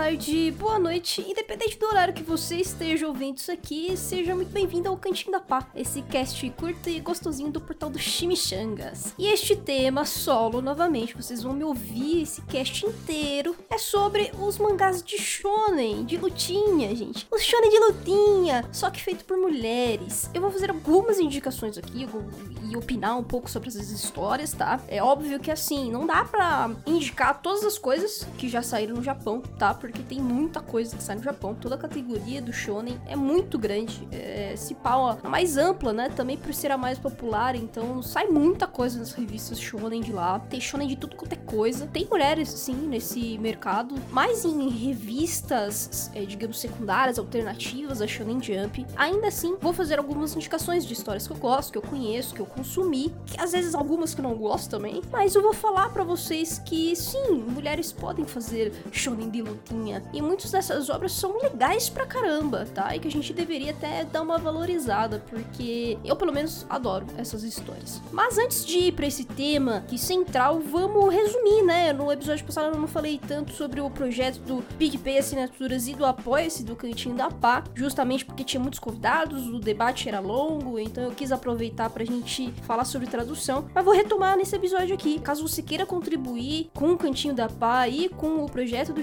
boa tarde, boa noite, independente do horário que você esteja ouvindo isso aqui, seja muito bem-vindo ao Cantinho da Pá, esse cast curto e gostosinho do portal do Chimichangas. E este tema solo, novamente, vocês vão me ouvir esse cast inteiro, é sobre os mangás de shonen, de lutinha, gente. Os shonen de lutinha, só que feito por mulheres. Eu vou fazer algumas indicações aqui e opinar um pouco sobre essas histórias, tá? É óbvio que assim, não dá pra indicar todas as coisas que já saíram no Japão, tá? Tem muita coisa que sai no Japão. Toda a categoria do shonen é muito grande. É, se pau a mais ampla, né? Também por ser a mais popular, então sai muita coisa nas revistas shonen de lá. Tem shonen de tudo quanto é coisa. Tem mulheres, sim, nesse mercado, mas em revistas, é, digamos, secundárias, alternativas a Shonen Jump. Ainda assim, vou fazer algumas indicações de histórias que eu gosto, que eu conheço, que eu consumi, que às vezes algumas que não gosto também, mas eu vou falar para vocês que sim, mulheres podem fazer shonen de lutinha. E muitas dessas obras são legais pra caramba, tá? E que a gente deveria até dar uma valorizada, porque eu pelo menos adoro essas histórias. Mas antes de ir pra esse tema que central, vamos resumir, né? No episódio passado eu não falei tanto sobre o projeto do PicPay Assinaturas e do Apoia-se do Cantinho da Pá, justamente porque tinha muitos convidados, o debate era longo, então eu quis aproveitar pra gente falar sobre tradução. Mas vou retomar nesse episódio aqui. Caso você queira contribuir com o Cantinho da Pá e com o projeto do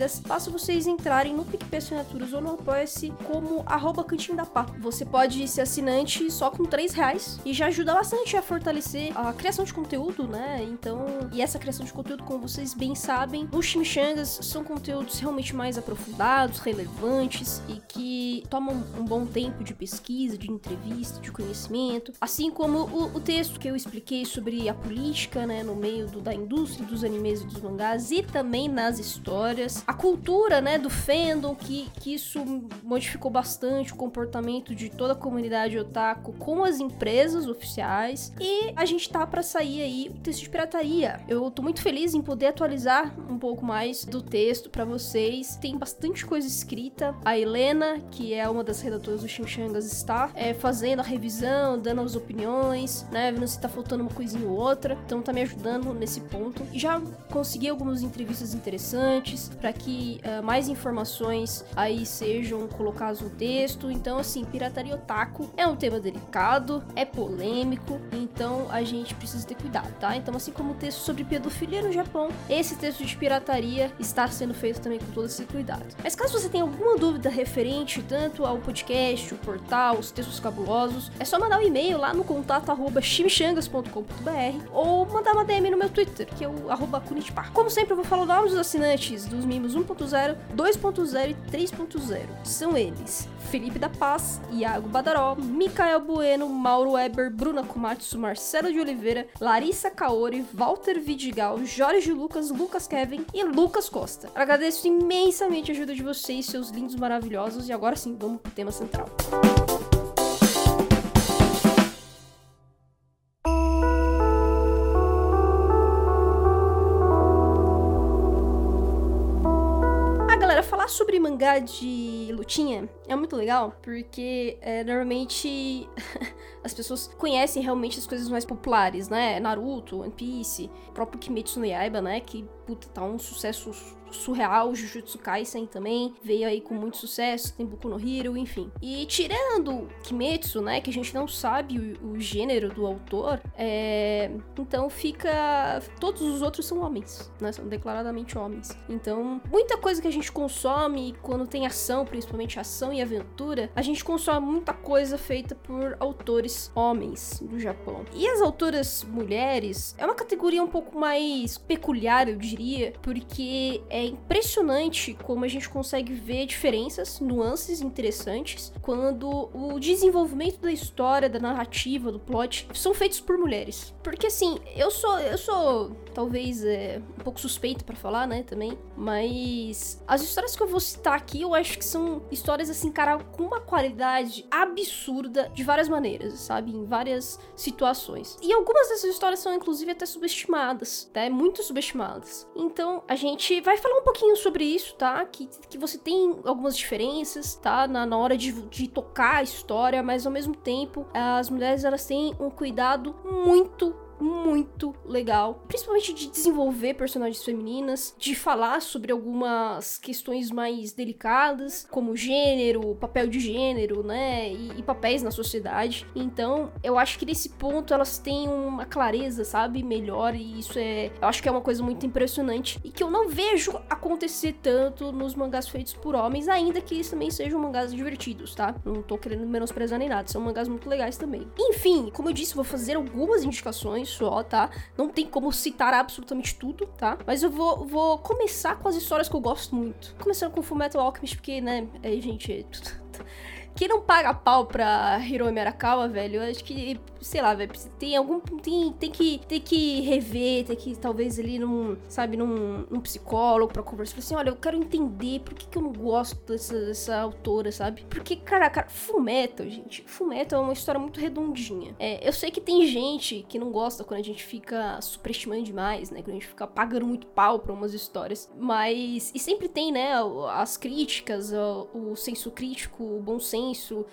Chimichangas, basta vocês entrarem no PicPay Assinaturas ou no Apoia-se como arroba Cantinho da Pá. Você pode ser assinante só com 3 reais e já ajuda bastante a fortalecer a criação de conteúdo, né? Então, e essa criação de conteúdo, como vocês bem sabem, no Chimichangas são conteúdos realmente mais aprofundados, relevantes e que tomam um bom tempo de pesquisa, de entrevista, de conhecimento, assim como o, o texto que eu expliquei sobre a política, né, no meio do, da indústria dos animes e dos mangás e também nas histórias, a cultura, né, do fandom, que, que isso modificou bastante o comportamento de toda a comunidade otaku com as empresas oficiais e a gente tá para sair aí o texto de pirataria. Eu tô muito feliz em poder atualizar um pouco mais do texto para vocês. Tem bastante coisa escrita. A Helena, que é uma das redatoras do Chimchangas, está é, fazendo a revisão, dando as opiniões, né? Vendo se tá faltando uma coisinha ou outra. Então tá me ajudando nesse ponto. Já consegui algumas entrevistas interessantes para que uh, mais informações aí sejam colocadas no texto. Então, assim, pirataria otaku é um tema delicado, é polêmico, então a gente precisa ter cuidado, tá? Então, assim como o texto sobre pedofilia no Japão, esse texto de pirataria está sendo feito também com todo esse cuidado. Mas caso você tenha alguma dúvida referente tanto ao podcast, o portal, os textos cabulosos, é só mandar um e-mail lá no contato arroba ou mandar uma DM no meu Twitter, que é o arroba Kunitpar. Como sempre, eu vou falar o nome dos assinantes dos Mimos 1.0, 2.0 e 3.0. São eles: Felipe da Paz, Iago Badaró, Mikael Bueno, Mauro Weber, Bruna Komatsu, Marcelo de Oliveira, Larissa Kaori, Walter Vidigal, Jorge Lucas, Lucas Kevin e Lucas Costa. Agradeço imensamente a ajuda de vocês, seus lindos maravilhosos, e agora sim, vamos pro tema central. sobre de lutinha é muito legal, porque é, normalmente as pessoas conhecem realmente as coisas mais populares, né? Naruto, One Piece, próprio Kimetsu no Yaiba, né? Que, puta, tá um sucesso surreal, Jujutsu Kaisen também veio aí com muito sucesso, tem Boku no Hero, enfim. E tirando Kimetsu, né, que a gente não sabe o, o gênero do autor, é... então fica... Todos os outros são homens, né, são declaradamente homens. Então, muita coisa que a gente consome quando tem ação, principalmente ação e aventura, a gente consome muita coisa feita por autores homens do Japão. E as autoras mulheres é uma categoria um pouco mais peculiar, eu diria, porque é impressionante como a gente consegue ver diferenças, nuances interessantes, quando o desenvolvimento da história, da narrativa, do plot são feitos por mulheres. Porque assim, eu sou, eu sou talvez é, um pouco suspeito para falar, né, também, mas as histórias que eu vou citar aqui, eu acho que são histórias assim, cara, com uma qualidade absurda de várias maneiras, sabe, em várias situações. E algumas dessas histórias são inclusive até subestimadas, tá? Muito subestimadas. Então, a gente vai falar um pouquinho sobre isso, tá? Que, que você tem algumas diferenças, tá? Na, na hora de, de tocar a história, mas ao mesmo tempo, as mulheres elas têm um cuidado muito muito legal, principalmente de desenvolver personagens femininas, de falar sobre algumas questões mais delicadas, como gênero, papel de gênero, né, e, e papéis na sociedade. Então, eu acho que nesse ponto elas têm uma clareza, sabe, melhor e isso é, eu acho que é uma coisa muito impressionante e que eu não vejo acontecer tanto nos mangás feitos por homens, ainda que eles também sejam mangás divertidos, tá? Não tô querendo menosprezar nem nada, são mangás muito legais também. Enfim, como eu disse, vou fazer algumas indicações só, tá? Não tem como citar absolutamente tudo, tá? Mas eu vou, vou começar com as histórias que eu gosto muito. Começando com Fullmetal Alchemist, porque, né, é, gente, quem não paga pau pra Hiromi Arakawa, velho, eu acho que, sei lá, velho, tem algum. Tem, tem, que, tem que rever, tem que talvez ali num, sabe, num, num psicólogo pra conversar. Assim, olha, eu quero entender por que, que eu não gosto dessa, dessa autora, sabe? Porque, cara, cara, Fullmetal, gente, Fullmetal é uma história muito redondinha. É, eu sei que tem gente que não gosta quando a gente fica superestimando demais, né? Quando a gente fica pagando muito pau pra umas histórias. Mas. E sempre tem, né, as críticas, o, o senso crítico, o bom senso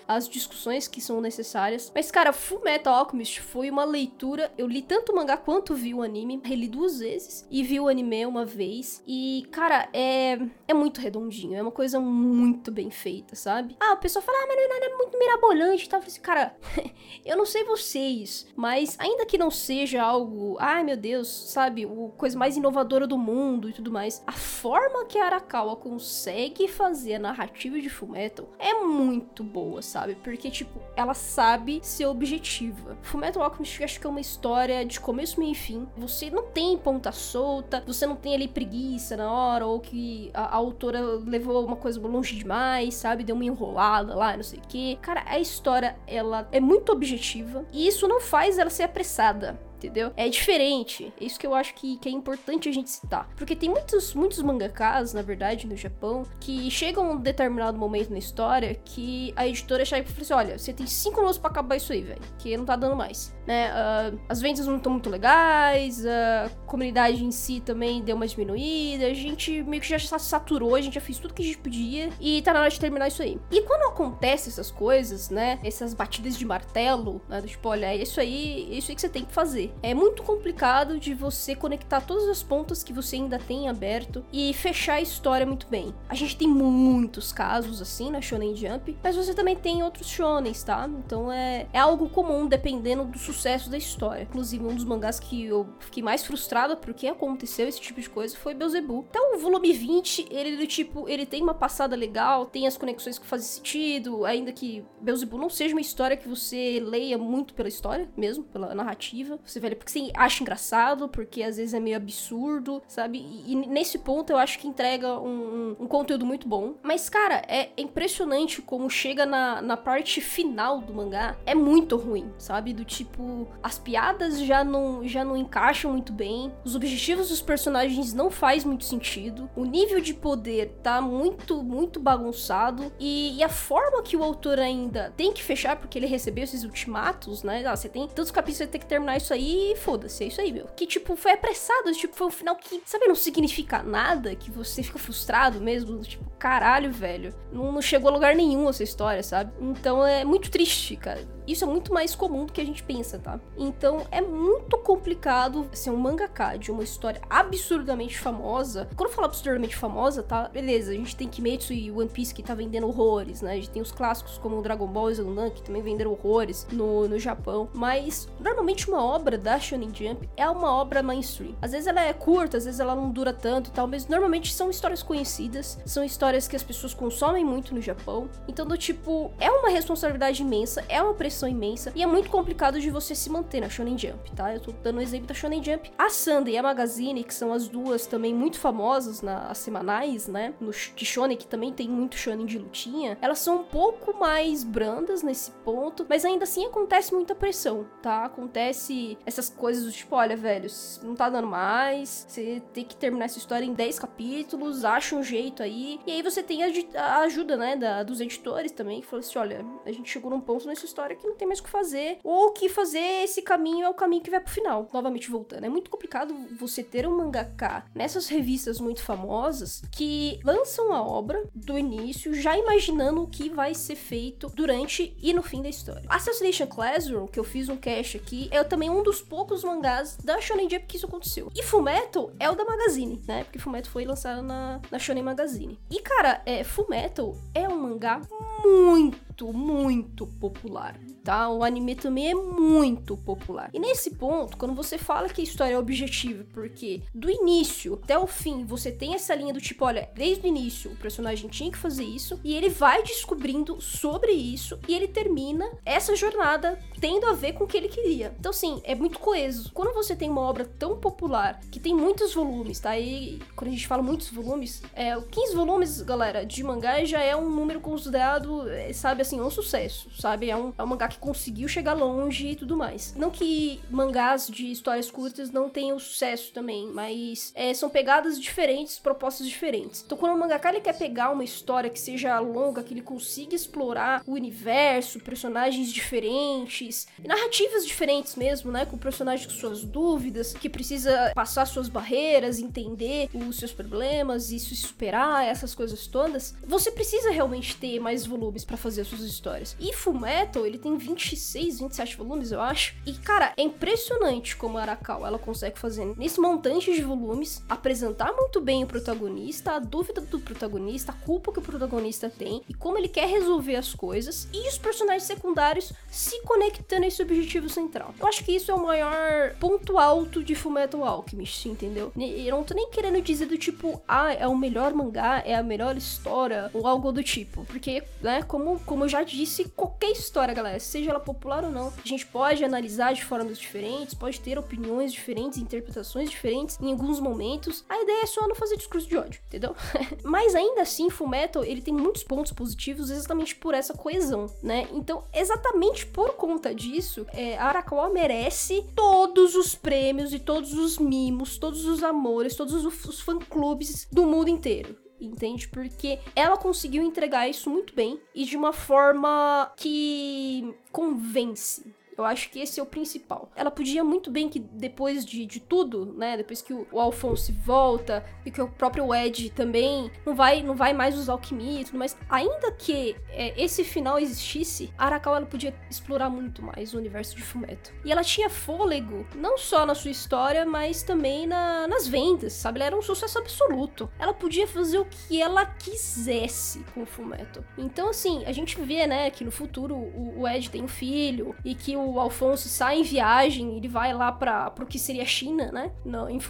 as discussões que são necessárias. Mas, cara, Full Metal Alchemist foi uma leitura. Eu li tanto o mangá quanto vi o anime. Reli duas vezes e vi o anime uma vez. E, cara, é, é muito redondinho. É uma coisa muito bem feita, sabe? Ah, o pessoal fala, ah, mas não é muito mirabolante e tal. Eu falei assim, cara, eu não sei vocês, mas ainda que não seja algo, ai meu Deus, sabe, o coisa mais inovadora do mundo e tudo mais, a forma que a Arakawa consegue fazer a narrativa de Fullmetal é muito boa, sabe? Porque, tipo, ela sabe ser objetiva. Fullmetal Alchemist acho que é uma história de começo, meio e fim. Você não tem ponta solta, você não tem ali preguiça na hora, ou que a, a autora levou uma coisa longe demais, sabe? Deu uma enrolada lá, não sei o quê. Cara, a história, ela é muito objetiva, e isso não faz ela ser apressada entendeu? É diferente. É isso que eu acho que, que é importante a gente citar. Porque tem muitos, muitos mangakas, na verdade, no Japão, que chegam a um determinado momento na história que a editora chega e fala assim: olha, você tem cinco anos para acabar isso aí, velho. Que não tá dando mais. Né? Uh, as vendas não estão muito legais, a comunidade em si também deu uma diminuída, a gente meio que já saturou, a gente já fez tudo que a gente podia e tá na hora de terminar isso aí. E quando acontece essas coisas, né? Essas batidas de martelo, né? Tipo, olha, é isso aí, é isso aí que você tem que fazer. É muito complicado de você conectar todas as pontas que você ainda tem aberto e fechar a história muito bem. A gente tem muitos casos assim na Shonen Jump, mas você também tem outros shonens, tá? Então é, é algo comum dependendo do sucesso da história. Inclusive, um dos mangás que eu fiquei mais frustrada porque aconteceu esse tipo de coisa foi Beelzebub. Então, o volume 20, ele do tipo, ele tem uma passada legal, tem as conexões que fazem sentido, ainda que Beelzebub não seja uma história que você leia muito pela história mesmo, pela narrativa. Você velho, porque você acha engraçado, porque às vezes é meio absurdo, sabe? E, e nesse ponto eu acho que entrega um, um, um, conteúdo muito bom. Mas, cara, é impressionante como chega na, na parte final do mangá. É muito ruim, sabe? Do tipo, as piadas já não, já não encaixam muito bem, os objetivos dos personagens não faz muito sentido, o nível de poder tá muito, muito bagunçado, e, e a forma que o autor ainda tem que fechar, porque ele recebeu esses ultimatos, né? Ah, você tem tantos capítulos, você tem que terminar isso aí foda-se, é isso aí, meu. Que, tipo, foi apressado, tipo, foi um final que, sabe, não significa nada, que você fica frustrado mesmo, tipo, caralho, velho. Não, não chegou a lugar nenhum essa história, sabe? Então é muito triste, cara isso é muito mais comum do que a gente pensa, tá? Então é muito complicado ser um mangaka de uma história absurdamente famosa. Quando eu falo absurdamente famosa, tá? Beleza, a gente tem Kimetsu e One Piece que tá vendendo horrores, né? A gente tem os clássicos como Dragon Ball e Zelda que também venderam horrores no, no Japão. Mas normalmente uma obra da Shonen Jump é uma obra mainstream. Às vezes ela é curta, às vezes ela não dura tanto e tal, mas normalmente são histórias conhecidas, são histórias que as pessoas consomem muito no Japão. Então, do tipo, é uma responsabilidade imensa, é uma pressão imensa e é muito complicado de você se manter na Shonen Jump, tá? Eu tô dando um exemplo da Shonen Jump. A Sunday e a Magazine, que são as duas também muito famosas nas semanais, né? No Shonen, que também tem muito Shonen de lutinha, elas são um pouco mais brandas nesse ponto, mas ainda assim acontece muita pressão, tá? Acontece essas coisas do tipo, olha, velho, não tá dando mais, você tem que terminar essa história em 10 capítulos, acha um jeito aí. E aí você tem a, a ajuda, né, da, dos editores também, que falam assim, olha, a gente chegou num ponto nessa história que não tem mais o que fazer. Ou que fazer esse caminho é o caminho que vai pro final. Novamente voltando. É muito complicado você ter um mangaka nessas revistas muito famosas que lançam a obra do início já imaginando o que vai ser feito durante e no fim da história. Assassination Classroom, que eu fiz um cast aqui, é também um dos poucos mangás da Shonen Jump que isso aconteceu. E Fullmetal é o da Magazine, né? Porque Fullmetal foi lançado na, na Shonen Magazine. E, cara, é, Fullmetal é um mangá muito, muito popular, tá? O anime também é muito popular. E nesse ponto, quando você fala que a história é objetiva, porque do início até o fim você tem essa linha do tipo, olha, desde o início o personagem tinha que fazer isso, e ele vai descobrindo sobre isso, e ele termina essa jornada tendo a ver com o que ele queria. Então, sim, é muito coeso. Quando você tem uma obra tão popular, que tem muitos volumes, tá? E quando a gente fala muitos volumes, é, 15 volumes, galera, de mangá já é um número considerado, é, sabe, assim, um sucesso, sabe? É um, é um mangá que conseguiu chegar longe e tudo mais. Não que mangás de histórias curtas não tenham sucesso também, mas é, são pegadas diferentes, propostas diferentes. Então, quando o mangaka ele quer pegar uma história que seja longa, que ele consiga explorar o universo, personagens diferentes, narrativas diferentes mesmo, né? Com personagens com suas dúvidas, que precisa passar suas barreiras, entender os seus problemas e se superar, essas coisas todas. Você precisa realmente ter mais volumes para fazer histórias. E Fullmetal, ele tem 26, 27 volumes, eu acho. E, cara, é impressionante como a Arakawa ela consegue fazer nesse montante de volumes, apresentar muito bem o protagonista, a dúvida do protagonista, a culpa que o protagonista tem e como ele quer resolver as coisas, e os personagens secundários se conectando a esse objetivo central. Eu acho que isso é o maior ponto alto de Fullmetal Alchemist, entendeu? Eu não tô nem querendo dizer do tipo, ah, é o melhor mangá, é a melhor história, ou algo do tipo. Porque, né, como, como eu já disse, qualquer história, galera, seja ela popular ou não, a gente pode analisar de formas diferentes, pode ter opiniões diferentes, interpretações diferentes em alguns momentos. A ideia é só não fazer discurso de ódio, entendeu? Mas ainda assim, Fullmetal, ele tem muitos pontos positivos exatamente por essa coesão, né? Então, exatamente por conta disso, é, a Arakawa merece todos os prêmios e todos os mimos, todos os amores, todos os, os fã-clubes do mundo inteiro entende? Porque ela conseguiu entregar isso muito bem e de uma forma que convence, eu acho que esse é o principal. Ela podia muito bem que depois de, de tudo, né? Depois que o, o Alphonse volta e que o próprio Ed também não vai não vai mais usar alquimia e tudo mais. Ainda que é, esse final existisse, a Arakawa ela podia explorar muito mais o universo de Fumeto. E ela tinha fôlego, não só na sua história, mas também na, nas vendas, sabe? Ela era um sucesso absoluto. Ela podia fazer o que ela quisesse com o Fumeto. Então, assim, a gente vê, né, que no futuro o, o Ed tem um filho e que o o Alfonso sai em viagem, ele vai lá para pro que seria China, né? No, em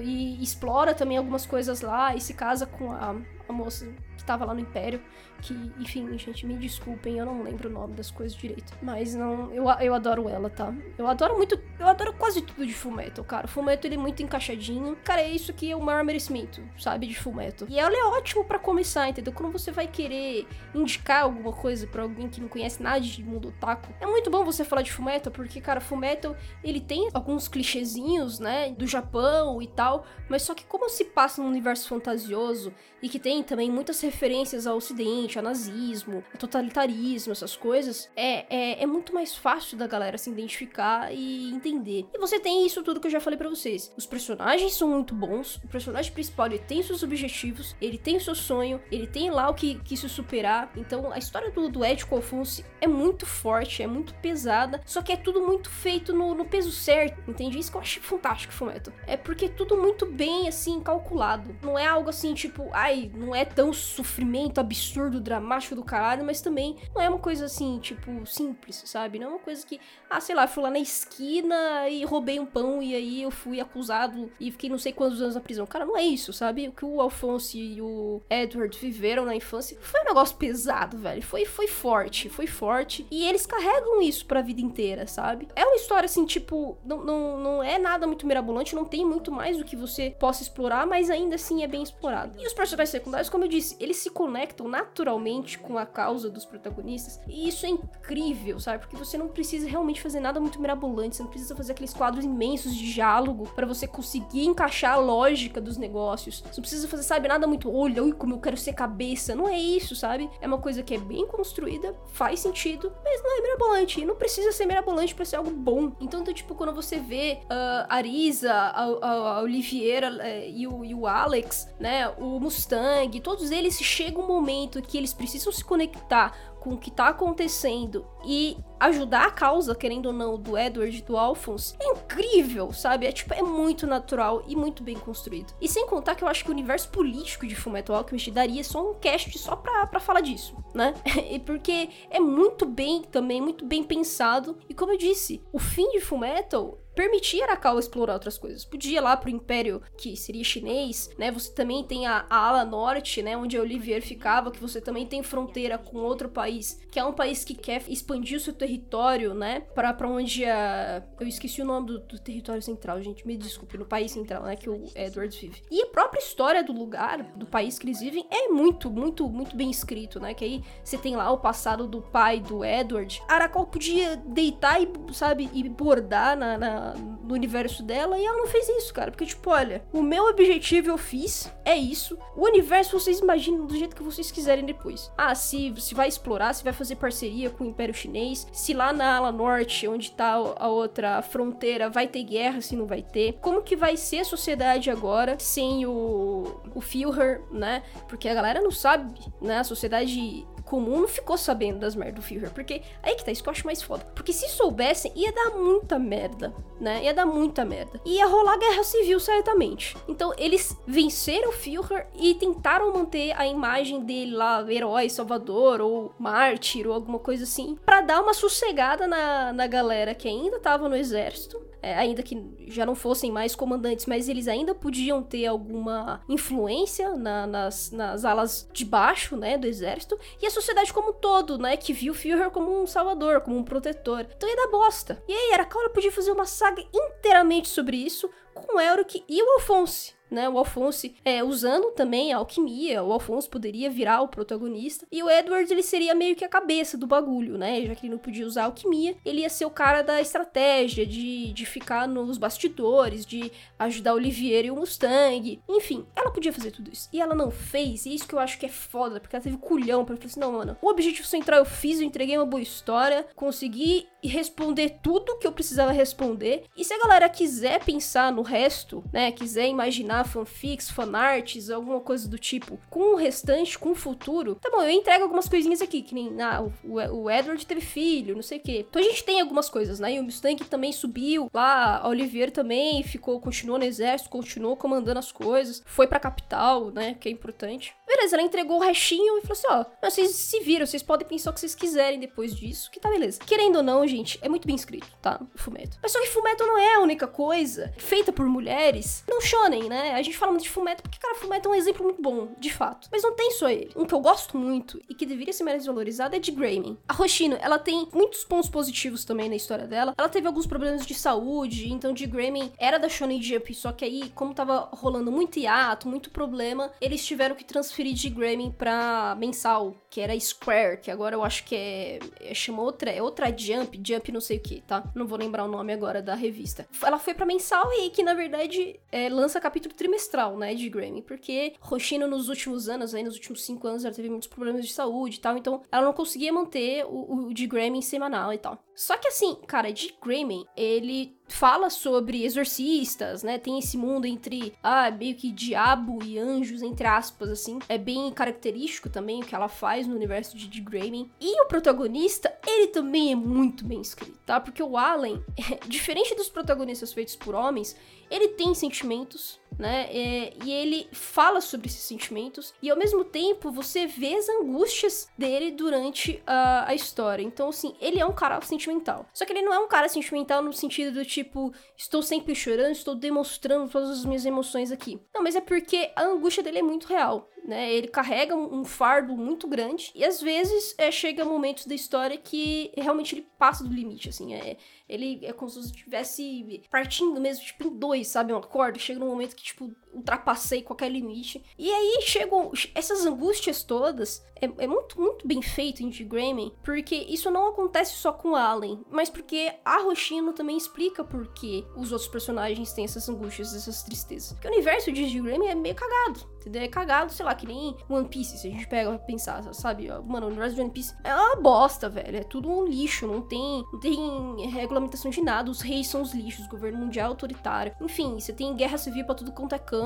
e explora também algumas coisas lá e se casa com a, a moça que tava lá no Império que, enfim, gente, me desculpem, eu não lembro o nome das coisas direito. Mas não, eu, eu adoro ela, tá? Eu adoro muito, eu adoro quase tudo de Fullmetal, cara. Fullmetal ele é muito encaixadinho. Cara, é isso que é o maior merecimento, sabe, de Fullmetal. E ela é ótimo para começar, entendeu? Quando você vai querer indicar alguma coisa para alguém que não conhece nada de mundo otaku, é muito bom você falar de Fullmetal, porque, cara, Fullmetal, ele tem alguns clichêzinhos, né, do Japão e tal, mas só que como se passa num universo fantasioso e que tem também muitas referências ao ocidente, a nazismo, a totalitarismo, essas coisas, é, é, é muito mais fácil da galera se identificar e entender. E você tem isso tudo que eu já falei para vocês. Os personagens são muito bons, o personagem principal ele tem seus objetivos, ele tem seu sonho, ele tem lá o que, que se superar. Então a história do, do Ed Alphonse é muito forte, é muito pesada, só que é tudo muito feito no, no peso certo, entende? Isso que eu acho fantástico, Fumeto. É porque é tudo muito bem, assim, calculado. Não é algo assim, tipo, ai, não é tão sofrimento absurdo dramático do caralho, mas também não é uma coisa assim, tipo, simples, sabe? Não é uma coisa que, ah, sei lá, fui lá na esquina e roubei um pão e aí eu fui acusado e fiquei não sei quantos anos na prisão. Cara, não é isso, sabe? O que o Alphonse e o Edward viveram na infância foi um negócio pesado, velho. Foi, foi forte, foi forte. E eles carregam isso pra vida inteira, sabe? É uma história assim, tipo, não, não, não é nada muito mirabolante, não tem muito mais do que você possa explorar, mas ainda assim é bem explorado. E os personagens secundários, como eu disse, eles se conectam naturalmente naturalmente com a causa dos protagonistas. E isso é incrível, sabe? Porque você não precisa realmente fazer nada muito mirabolante, você não precisa fazer aqueles quadros imensos de diálogo para você conseguir encaixar a lógica dos negócios. Você não precisa fazer, sabe, nada muito, olha, como eu quero ser cabeça. Não é isso, sabe? É uma coisa que é bem construída, faz sentido, mas não é mirabolante. E não precisa ser mirabolante para ser algo bom. Então, então, tipo, quando você vê uh, a Arisa, a, a, a Oliviera uh, e, o, e o Alex, né, o Mustang, todos eles chega um momento que eles precisam se conectar com o que tá acontecendo e ajudar a causa, querendo ou não, do Edward e do Alphonse, é incrível, sabe? É tipo, é muito natural e muito bem construído. E sem contar que eu acho que o universo político de Fullmetal Alchemist daria só um cast só pra, pra falar disso, né? e porque é muito bem também, muito bem pensado. E como eu disse, o fim de Fullmetal permitia Arakawa explorar outras coisas. Podia ir lá pro Império, que seria chinês, né? Você também tem a, a ala norte, né? Onde a Olivier ficava, que você também tem fronteira com outro país, que é um país que quer expandir o seu território, né? Pra, pra onde a... Eu esqueci o nome do, do território central, gente. Me desculpe, no país central, né? Que o Edward vive. E a própria história do lugar, do país que eles vivem, é muito, muito, muito bem escrito, né? Que aí você tem lá o passado do pai do Edward. Arakawa podia deitar e, sabe, e bordar na, na no universo dela e ela não fez isso, cara. Porque, tipo, olha, o meu objetivo eu fiz, é isso. O universo vocês imaginam do jeito que vocês quiserem depois. Ah, se, se vai explorar, se vai fazer parceria com o Império Chinês, se lá na ala norte, onde tá a outra fronteira, vai ter guerra, se não vai ter. Como que vai ser a sociedade agora sem o, o Führer, né? Porque a galera não sabe, né? A sociedade comum não ficou sabendo das merdas do Führer. Porque aí que tá, isso que eu acho mais foda. Porque se soubessem, ia dar muita merda, né? Ia dar muita merda. Ia rolar guerra civil, certamente. Então, eles venceram o Führer e tentaram manter a imagem dele lá, herói, salvador, ou mártir, ou alguma coisa assim, para dar uma sossegada na, na galera que ainda tava no exército é, ainda que já não fossem mais comandantes, mas eles ainda podiam ter alguma influência na, nas, nas alas de baixo, né, do exército, e a sociedade como um todo, né, que viu Führer como um salvador, como um protetor. Então ia dar bosta. E aí, Arakawa podia fazer uma saga inteiramente sobre isso, com Elric e o Alphonse né? O Alphonse é, usando também a alquimia, o Alphonse poderia virar o protagonista. E o Edward, ele seria meio que a cabeça do bagulho, né? Já que ele não podia usar a alquimia, ele ia ser o cara da estratégia, de, de ficar nos bastidores, de ajudar o Olivier e o Mustang. Enfim, ela podia fazer tudo isso. E ela não fez, e é isso que eu acho que é foda, porque ela teve culhão pra falar assim: não, mano, o objetivo central eu fiz, eu entreguei uma boa história, consegui responder tudo que eu precisava responder. E se a galera quiser pensar no resto, né? Quiser imaginar fanfics, fanarts, alguma coisa do tipo, com o restante, com o futuro, tá bom, eu entrego algumas coisinhas aqui, que nem, ah, o, o Edward teve filho, não sei o quê. Então a gente tem algumas coisas, né? E o Mustang também subiu, lá a Olivier também ficou, continuou no exército, continuou comandando as coisas, foi pra capital, né? Que é importante. Beleza, ela entregou o restinho e falou assim: ó, vocês se viram, vocês podem pensar o que vocês quiserem depois disso, que tá beleza. Querendo ou não, gente, é muito bem escrito, tá? O Fumeto. Mas só que Fumeto não é a única coisa feita por mulheres. Não shonen, né? A gente fala muito de Fumeto porque, cara, Fumeto é um exemplo muito bom, de fato. Mas não tem só ele. Um que eu gosto muito e que deveria ser mais valorizado é de Grayman. A Hoshino, ela tem muitos pontos positivos também na história dela. Ela teve alguns problemas de saúde, então de Grayman era da Shonen Jump, só que aí, como tava rolando muito hiato, muito problema, eles tiveram que transferir de Grayman pra mensal, que era Square, que agora eu acho que é, é chama outra, é outra Jump, Jump não sei o que, tá? Não vou lembrar o nome agora da revista. Ela foi pra mensal e que na verdade é, lança capítulo trimestral, né, de Grammy, porque Roshino nos últimos anos, aí nos últimos cinco anos, ela teve muitos problemas de saúde e tal, então ela não conseguia manter o, o de Grammy semanal e tal. Só que assim, cara, de Grammy, ele fala sobre exorcistas, né? Tem esse mundo entre, ah, meio que diabo e anjos, entre aspas, assim. É bem característico também o que ela faz no universo de, de Grayman. E o protagonista, ele também é muito bem escrito, tá? Porque o Allen, diferente dos protagonistas feitos por homens, ele tem sentimentos, né? É, e ele fala sobre esses sentimentos, e ao mesmo tempo você vê as angústias dele durante a, a história. Então, assim, ele é um cara sentimental. Só que ele não é um cara sentimental no sentido do tipo, estou sempre chorando, estou demonstrando todas as minhas emoções aqui. Não, mas é porque a angústia dele é muito real né? Ele carrega um, fardo muito grande e às vezes é, chega momentos da história que realmente ele passa do limite, assim. É, ele é como se estivesse partindo mesmo, tipo, em dois, sabe? Uma corda. Chega num momento que, tipo, ultrapassei qualquer limite. E aí chegam essas angústias todas. É, é muito, muito bem feito em The Grammy, porque isso não acontece só com Allen, mas porque a Roshino também explica por que os outros personagens têm essas angústias, essas tristezas. Porque o universo de The Grammy é meio cagado? É cagado, sei lá, que nem One Piece, se a gente pega pra pensar, sabe? Mano, o universo de One Piece é uma bosta, velho. É tudo um lixo, não tem, não tem regulamentação de nada. Os reis são os lixos, o governo mundial é autoritário. Enfim, você tem guerra civil pra tudo quanto é canto,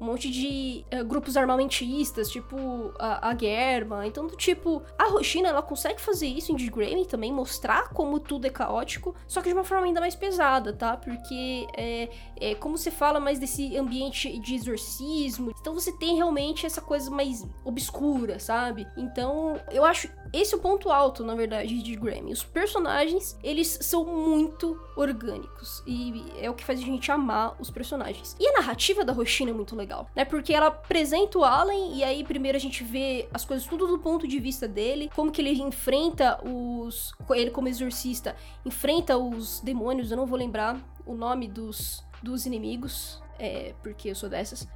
um monte de uh, grupos armamentistas, tipo a, a Germa. Então, do tipo, a Roshina, ela consegue fazer isso em Grammy também, mostrar como tudo é caótico, só que de uma forma ainda mais pesada, tá? Porque é, é como você fala mais desse ambiente de exorcismo, então você tem realmente essa coisa mais obscura, sabe? Então, eu acho esse é o ponto alto, na verdade, de Grammy. Os personagens, eles são muito orgânicos. E é o que faz a gente amar os personagens. E a narrativa da Roshina é muito legal, né? Porque ela apresenta o Allen, e aí primeiro a gente vê as coisas tudo do ponto de vista dele, como que ele enfrenta os. Ele, como exorcista, enfrenta os demônios, eu não vou lembrar o nome dos, dos inimigos, é, porque eu sou dessas.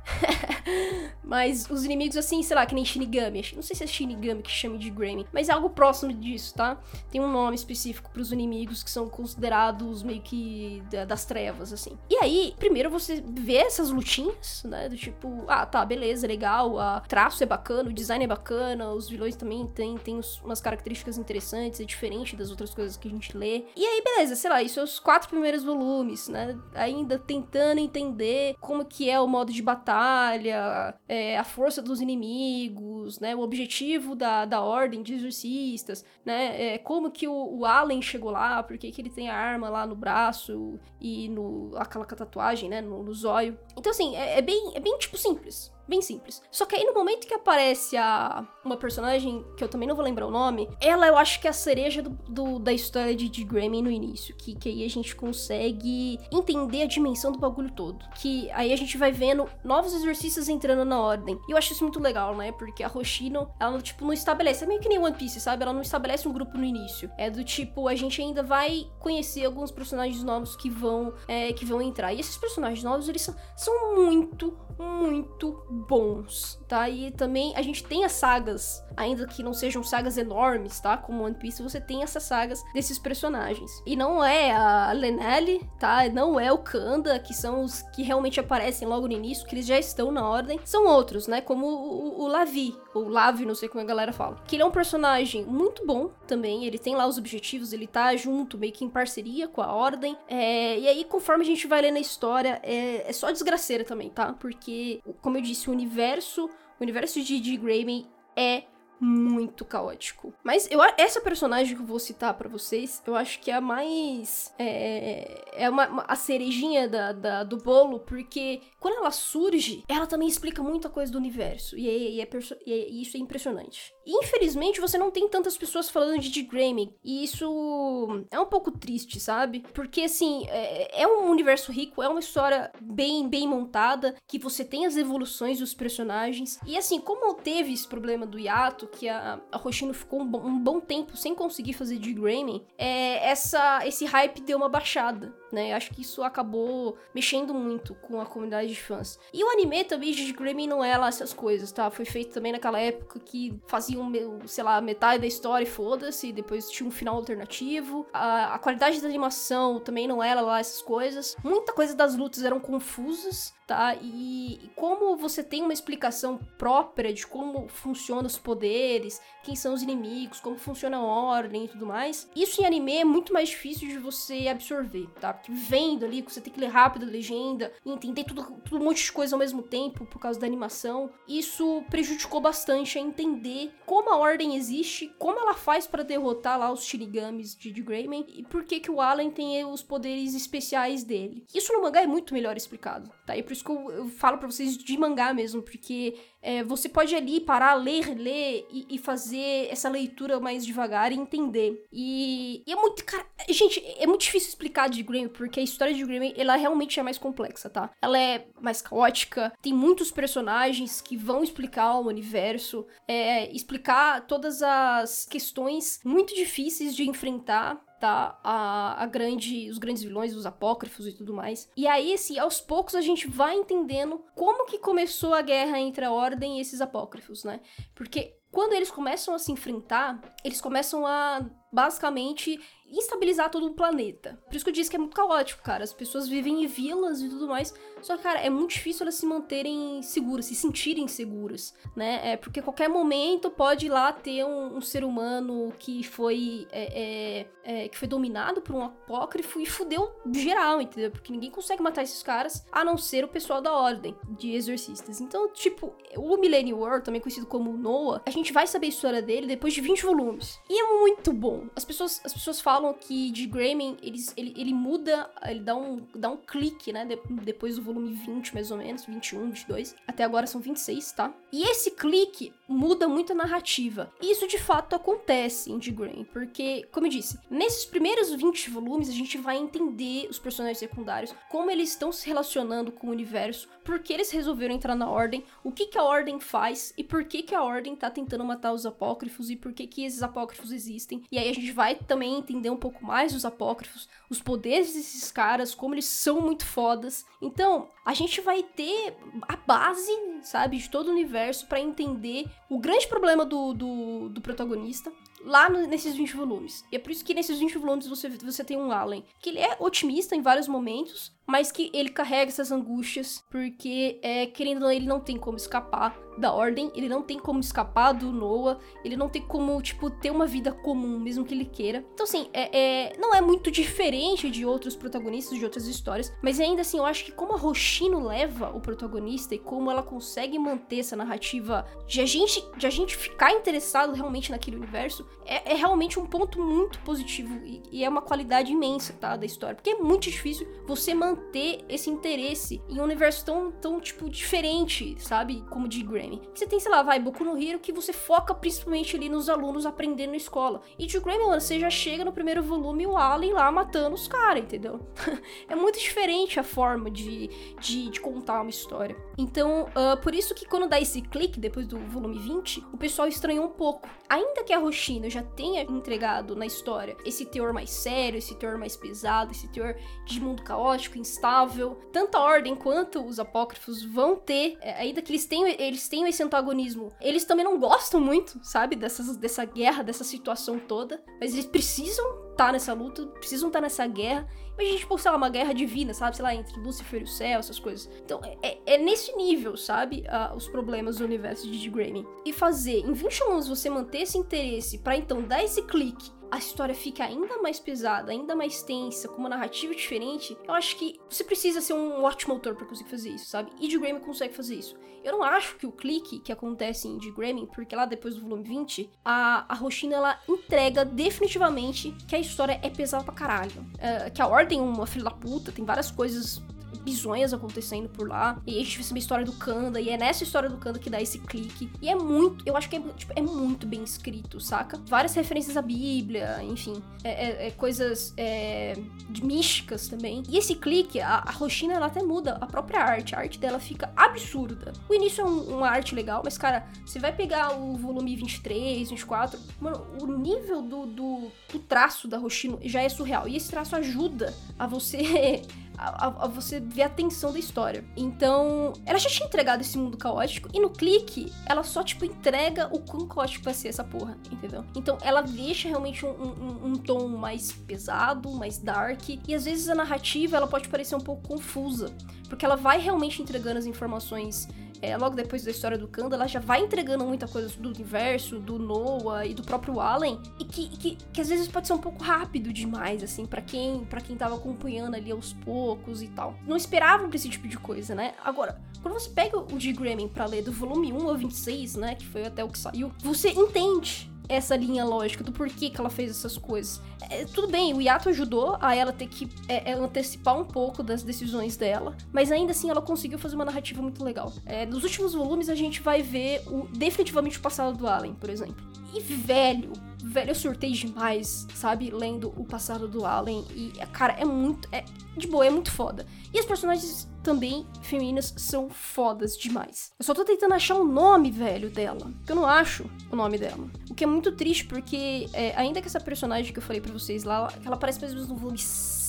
mas os inimigos, assim, sei lá, que nem Shinigami. Não sei se é Shinigami que chama de Grammy, mas é algo próximo disso, tá? Tem um nome específico para os inimigos que são considerados meio que das trevas, assim. E aí, primeiro você vê essas lutinhas, né? Do tipo, ah, tá, beleza, legal, o traço é bacana, o design é bacana, os vilões também têm, têm umas características interessantes, é diferente das outras coisas que a gente lê. E aí, beleza, sei lá, isso é os quatro primeiros volumes, né? Ainda tentando entender como que é o modo de batalha, é, a força dos inimigos, né? O objetivo da, da ordem de exorcistas, né? É, como que o, o Allen chegou lá, porque que ele tem a arma lá no braço e no aquela tatuagem, né? No, no zóio. Então, assim, é, é bem, é bem, tipo, simples bem simples. Só que aí no momento que aparece a uma personagem, que eu também não vou lembrar o nome, ela eu acho que é a cereja do, do da história de, de Grammy no início. Que, que aí a gente consegue entender a dimensão do bagulho todo. Que aí a gente vai vendo novos exorcistas entrando na ordem. E eu acho isso muito legal, né? Porque a Roshino, ela, tipo, não estabelece. É meio que nem One Piece, sabe? Ela não estabelece um grupo no início. É do tipo, a gente ainda vai conhecer alguns personagens novos que vão, é, que vão entrar. E esses personagens novos, eles são, são muito, muito bons, tá? E também a gente tem as sagas, ainda que não sejam sagas enormes, tá? Como One Piece, você tem essas sagas desses personagens. E não é a Lenelli, tá? Não é o Kanda, que são os que realmente aparecem logo no início, que eles já estão na ordem. São outros, né? Como o, o, Lavi, ou Lavi, não sei como a galera fala. Que ele é um personagem muito bom também, ele tem lá os objetivos, ele tá junto, meio que em parceria com a ordem. É... E aí, conforme a gente vai lendo a história, é, é só desgraceira também, tá? Porque, como eu disse, universo, o universo de D. Grayman é muito caótico. Mas eu essa personagem que eu vou citar para vocês, eu acho que é a mais. É, é uma, uma, a cerejinha da, da, do bolo, porque quando ela surge, ela também explica muita coisa do universo. E, é, e, é, e é, isso é impressionante. E, infelizmente, você não tem tantas pessoas falando de Grammy. E isso é um pouco triste, sabe? Porque, assim, é, é um universo rico, é uma história bem, bem montada, que você tem as evoluções dos personagens. E, assim, como teve esse problema do hiato, que a, a Roshino ficou um bom, um bom tempo sem conseguir fazer de Grammy, é, essa, esse hype deu uma baixada né? Acho que isso acabou mexendo muito com a comunidade de fãs. E o anime também de Grammy não é lá essas coisas, tá? Foi feito também naquela época que faziam, sei lá, metade da história e foda-se, depois tinha um final alternativo. A, a qualidade da animação também não era lá essas coisas. Muita coisa das lutas eram confusas, tá? E, e como você tem uma explicação própria de como funcionam os poderes, quem são os inimigos, como funciona a ordem e tudo mais, isso em anime é muito mais difícil de você absorver, tá? Porque vendo ali, você tem que ler rápido a legenda entender tudo, tudo um monte de coisa ao mesmo tempo por causa da animação, isso prejudicou bastante a entender como a ordem existe, como ela faz para derrotar lá os Shinigamis de, de Greyman e por que que o Alan tem os poderes especiais dele. Isso no mangá é muito melhor explicado, tá? E por isso que eu, eu falo para vocês de mangá mesmo, porque é, você pode ali parar, ler, ler e, e, fazer essa leitura mais devagar e entender. E, e, é muito. Cara, gente, é muito difícil explicar de Grimm, porque a história de Grimm ela realmente é mais complexa, tá? Ela é mais caótica, tem muitos personagens que vão explicar o universo, é, explicar todas as questões muito difíceis de enfrentar tá? A, a grande, os grandes vilões, os apócrifos e tudo mais. E aí, assim, aos poucos a gente vai entendendo como que começou a guerra entre a Ordem e esses apócrifos, né? Porque quando eles começam a se enfrentar, eles começam a basicamente instabilizar todo o planeta. Por isso que eu disse que é muito caótico, cara. As pessoas vivem em vilas e tudo mais. Só que, cara, é muito difícil elas se manterem seguras, se sentirem seguras, né? É porque a qualquer momento pode ir lá ter um, um ser humano que foi é, é, é, que foi dominado por um apócrifo e fudeu geral, entendeu? Porque ninguém consegue matar esses caras, a não ser o pessoal da ordem de exorcistas. Então, tipo, o Millennium World, também conhecido como Noah, a gente vai saber a história dele depois de 20 volumes. E é muito bom. As pessoas, as pessoas falam que de Grayman, ele, ele, ele muda, ele dá um, dá um clique, né? De, depois do volume 20, mais ou menos, 21, 22. Até agora são 26, tá? E esse clique muda muito a narrativa. E isso de fato acontece em The Grain, porque, como eu disse, nesses primeiros 20 volumes a gente vai entender os personagens secundários, como eles estão se relacionando com o universo, por que eles resolveram entrar na Ordem, o que, que a Ordem faz e por que, que a Ordem tá tentando matar os apócrifos e por que, que esses apócrifos existem. E aí a gente vai também entender um pouco mais dos apócrifos, os poderes desses caras, como eles são muito fodas. Então, a gente vai ter a base, sabe, de todo o universo para entender o grande problema do, do, do protagonista, lá no, nesses 20 volumes. E é por isso que nesses 20 volumes você, você tem um Allen, que ele é otimista em vários momentos, mas que ele carrega essas angústias, porque, é, querendo ou não, ele não tem como escapar da Ordem, ele não tem como escapar do Noah, ele não tem como, tipo, ter uma vida comum, mesmo que ele queira. Então, assim, é, é, não é muito diferente de outros protagonistas, de outras histórias, mas ainda assim, eu acho que como a Roshino leva o protagonista e como ela consegue manter essa narrativa de a gente, de a gente ficar interessado realmente naquele universo, é, é realmente um ponto muito positivo e, e é uma qualidade imensa, tá, da história. Porque é muito difícil você manter esse interesse em um universo tão, tão tipo, diferente, sabe? Como de Graham. Você tem, sei lá, vai, Boku no Hero, que você foca principalmente ali nos alunos aprendendo na escola. E de Grammy, mano, você já chega no primeiro volume o Allen lá matando os caras, entendeu? é muito diferente a forma de, de, de contar uma história. Então, uh, por isso que quando dá esse clique, depois do volume 20, o pessoal estranhou um pouco. Ainda que a Roshina já tenha entregado na história esse teor mais sério, esse teor mais pesado, esse teor de mundo caótico, instável, tanto a Ordem quanto os Apócrifos vão ter, é, ainda que eles tenham, eles tenham esse antagonismo. Eles também não gostam muito, sabe, dessas, dessa guerra, dessa situação toda, mas eles precisam estar tá nessa luta, precisam estar tá nessa guerra. Imagina, tipo, sei lá, uma guerra divina, sabe? Sei lá, entre Lúcifer e o céu, essas coisas. Então, é, é nesse nível, sabe? Os problemas do universo de Grammy. E fazer, em 20 anos, você manter esse interesse para então dar esse clique a história fica ainda mais pesada, ainda mais tensa, com uma narrativa diferente, eu acho que você precisa ser um ótimo autor para conseguir fazer isso, sabe? E de Grammy consegue fazer isso. Eu não acho que o clique que acontece em de Grammy, porque lá depois do volume 20, a, a ela entrega definitivamente que a história é pesada pra caralho. Uh, que a Ordem é uma filha da puta, tem várias coisas bizonhas acontecendo por lá. E a gente vê a história do Kanda, e é nessa história do Kanda que dá esse clique. E é muito, eu acho que é, tipo, é muito bem escrito, saca? Várias referências à Bíblia, enfim, é, é, é coisas é, místicas também. E esse clique, a, a Roshina, ela até muda a própria arte. A arte dela fica absurda. O início é um, uma arte legal, mas, cara, você vai pegar o volume 23, 24, mano, o nível do, do, do traço da Roshino já é surreal. E esse traço ajuda a você a, a, você ver a tensão da história. Então, ela já tinha entregado esse mundo caótico, e no clique, ela só, tipo, entrega o quão caótico vai ser essa porra, entendeu? Então, ela deixa realmente um, um, um tom mais pesado, mais dark, e às vezes a narrativa, ela pode parecer um pouco confusa, porque ela vai realmente entregando as informações é, logo depois da história do Kanda, ela já vai entregando muita coisa do universo, do Noah e do próprio Allen, e que, que, que às vezes pode ser um pouco rápido demais, assim, para quem para quem tava acompanhando ali aos poucos e tal. Não esperavam pra esse tipo de coisa, né? Agora, quando você pega o de Grammy pra ler do volume 1 ao 26, né, que foi até o que saiu, você entende essa linha lógica do porquê que ela fez essas coisas. É, tudo bem, o Yato ajudou a ela ter que é, é, antecipar um pouco das decisões dela, mas ainda assim ela conseguiu fazer uma narrativa muito legal. É, nos últimos volumes a gente vai ver o, definitivamente o passado do Allen, por exemplo. E velho, velho, eu surtei demais, sabe? Lendo o passado do Allen. E, cara, é muito. É, de boa, é muito foda. E as personagens também femininas são fodas demais. Eu só tô tentando achar o nome, velho, dela. Porque eu não acho o nome dela. O que é muito triste, porque é, ainda que essa personagem que eu falei pra vocês lá, ela aparece mais ou menos no volume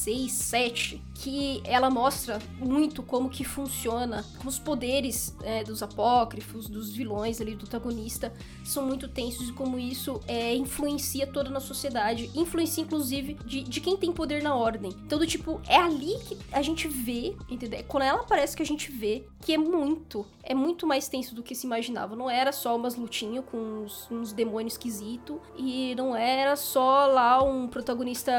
6, 7, que ela mostra muito como que funciona, como os poderes é, dos apócrifos, dos vilões ali, do protagonista, são muito tensos e como isso é, influencia toda na sociedade, influencia inclusive de, de quem tem poder na ordem. Então, do tipo, é ali que a gente vê, entendeu? É quando ela aparece que a gente vê que é muito, é muito mais tenso do que se imaginava. Não era só umas lutinhas com uns, uns demônios esquisitos e não era só lá um protagonista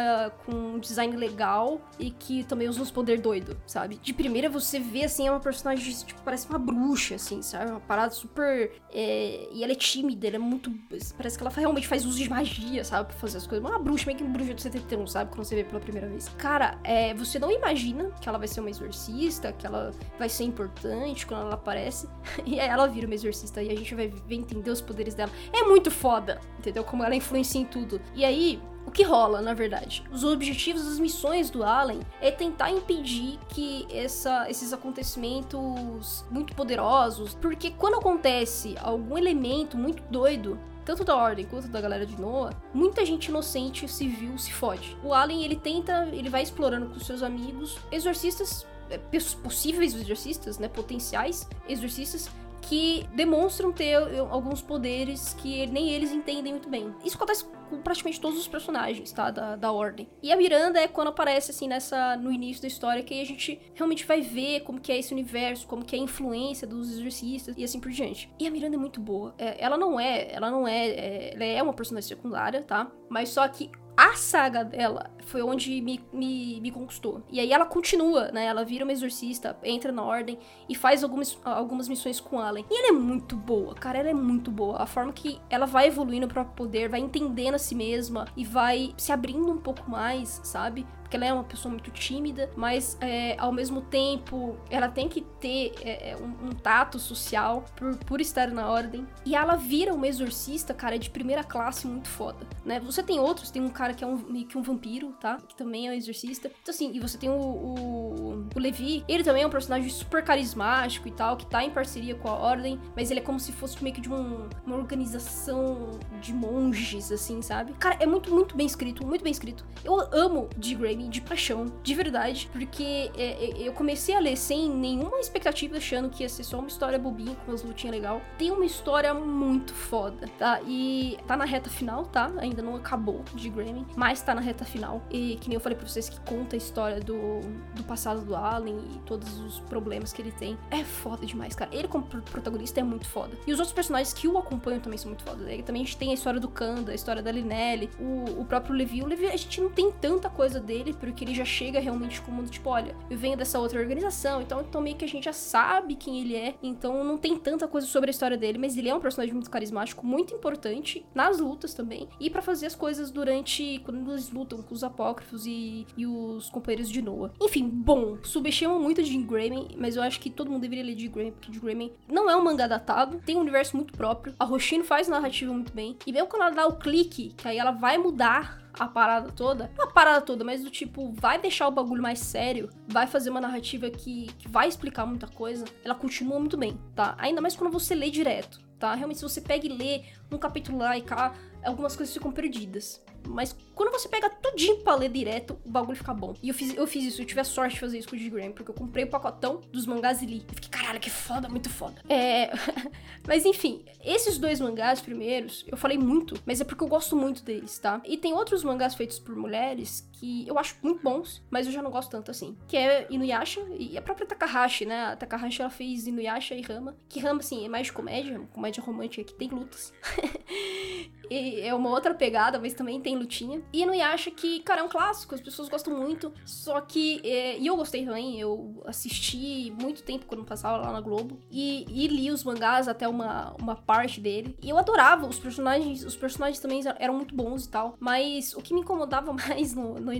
com um design legal e que também usa uns poder doido, sabe? De primeira você vê assim, é uma personagem, tipo, parece uma bruxa, assim, sabe? Uma parada super. É... E ela é tímida, ela é muito. Parece que ela realmente faz uso de magia, sabe? Pra fazer as coisas. Uma bruxa, meio que uma bruxa do 71, sabe? Quando você vê pela primeira vez. Cara, é... você não imagina que ela vai ser uma exorcista, que ela vai ser importante quando ela aparece. e aí ela vira uma exorcista e a gente vai entender os poderes dela. É muito foda, entendeu? Como ela influencia em tudo. E aí, o que rola, na verdade? Os objetivos das missões do Allen é tentar impedir que essa, esses acontecimentos muito poderosos, porque quando acontece algum elemento muito doido, tanto da Ordem quanto da galera de Noah, muita gente inocente civil se fode. O Allen, ele tenta, ele vai explorando com seus amigos exorcistas é, possíveis exorcistas, né, potenciais exorcistas que demonstram ter alguns poderes que nem eles entendem muito bem. Isso acontece com praticamente todos os personagens, tá? Da, da ordem. E a Miranda é quando aparece, assim, nessa, no início da história, que a gente realmente vai ver como que é esse universo, como que é a influência dos exorcistas e assim por diante. E a Miranda é muito boa. É, ela não é, ela não é, é, ela é uma personagem secundária, tá? Mas só que a saga dela foi onde me, me, me, conquistou. E aí ela continua, né? Ela vira uma exorcista, entra na ordem e faz algumas, algumas missões com Allen. E ela é muito boa, cara, ela é muito boa. A forma que ela vai evoluindo para poder, vai entendendo a si mesma e vai se abrindo um pouco mais, sabe? Porque ela é uma pessoa muito tímida, mas é, ao mesmo tempo ela tem que ter é, é, um, um, tato social por, por estar na ordem. E ela vira uma exorcista, cara, de primeira classe muito foda, né? Você tem outros, tem um cara que é um, meio que um vampiro, tá? Que também é um exorcista. Então, assim, e você tem o, o, o Levi, ele também é um personagem super carismático e tal, que tá em parceria com a ordem, mas ele é como se fosse meio que de um, uma organização de monges, assim, sabe? Cara, é muito, muito bem escrito, muito bem escrito. Eu amo de Grey de paixão, de verdade, porque é, é, eu comecei a ler sem nenhuma expectativa, achando que ia ser só uma história bobinha, com umas lutinhas legal. Tem uma história muito foda, tá? E tá na reta final, tá? Ainda não acabou de Grammy, mas tá na reta final. E que nem eu falei pra vocês, que conta a história do, do passado do Allen e todos os problemas que ele tem. É foda demais, cara. Ele como protagonista é muito foda. E os outros personagens que o acompanham também são muito foda. Aí também a gente tem a história do Kanda, a história da Linelli, o, o próprio Levi. O Levi, a gente não tem tanta coisa dele, porque ele já chega realmente como tipo, olha, eu venho dessa outra organização, então, então meio que a gente já sabe quem ele é, então não tem tanta coisa sobre a história dele, mas ele é um personagem muito carismático, muito importante nas lutas também, e para fazer as coisas durante quando eles lutam com os apócrifos e, e os companheiros de Noah. Enfim, bom, subestimam muito de Grayman, mas eu acho que todo mundo deveria ler de Grayman, porque de Grayman não é um mangá datado, tem um universo muito próprio, a Roshino faz narrativa muito bem, e mesmo quando ela dá o clique, que aí ela vai mudar a parada toda. A parada toda, mas do tipo, vai deixar o bagulho mais sério, vai fazer uma narrativa que, que vai explicar muita coisa. Ela continua muito bem, tá? Ainda mais quando você lê direto, tá? Realmente, se você pega e lê um capítulo lá e cá, algumas coisas ficam perdidas. Mas quando você pega tudinho pra ler direto, o bagulho fica bom. E eu fiz, eu fiz isso, eu tive a sorte de fazer isso com o G-Gram, porque eu comprei o pacotão dos mangás e li. Eu fiquei, caralho, que foda, muito foda. É. mas enfim, esses dois mangás primeiros, eu falei muito, mas é porque eu gosto muito deles, tá? E tem outros mangás feitos por mulheres que eu acho muito bons, mas eu já não gosto tanto assim. Que é Inuyasha e a própria Takahashi, né? A Takahashi ela fez Inuyasha e Rama. Que Rama, assim, é mais de comédia, comédia romântica que tem lutas. é uma outra pegada, mas também tem lutinha. E no Yasha que, cara, é um clássico, as pessoas gostam muito. Só que. É, e eu gostei também, eu assisti muito tempo quando passava lá na Globo. E, e, li os mangás até uma, uma parte dele. E eu adorava os personagens, os personagens também eram muito bons e tal. Mas o que me incomodava mais no, no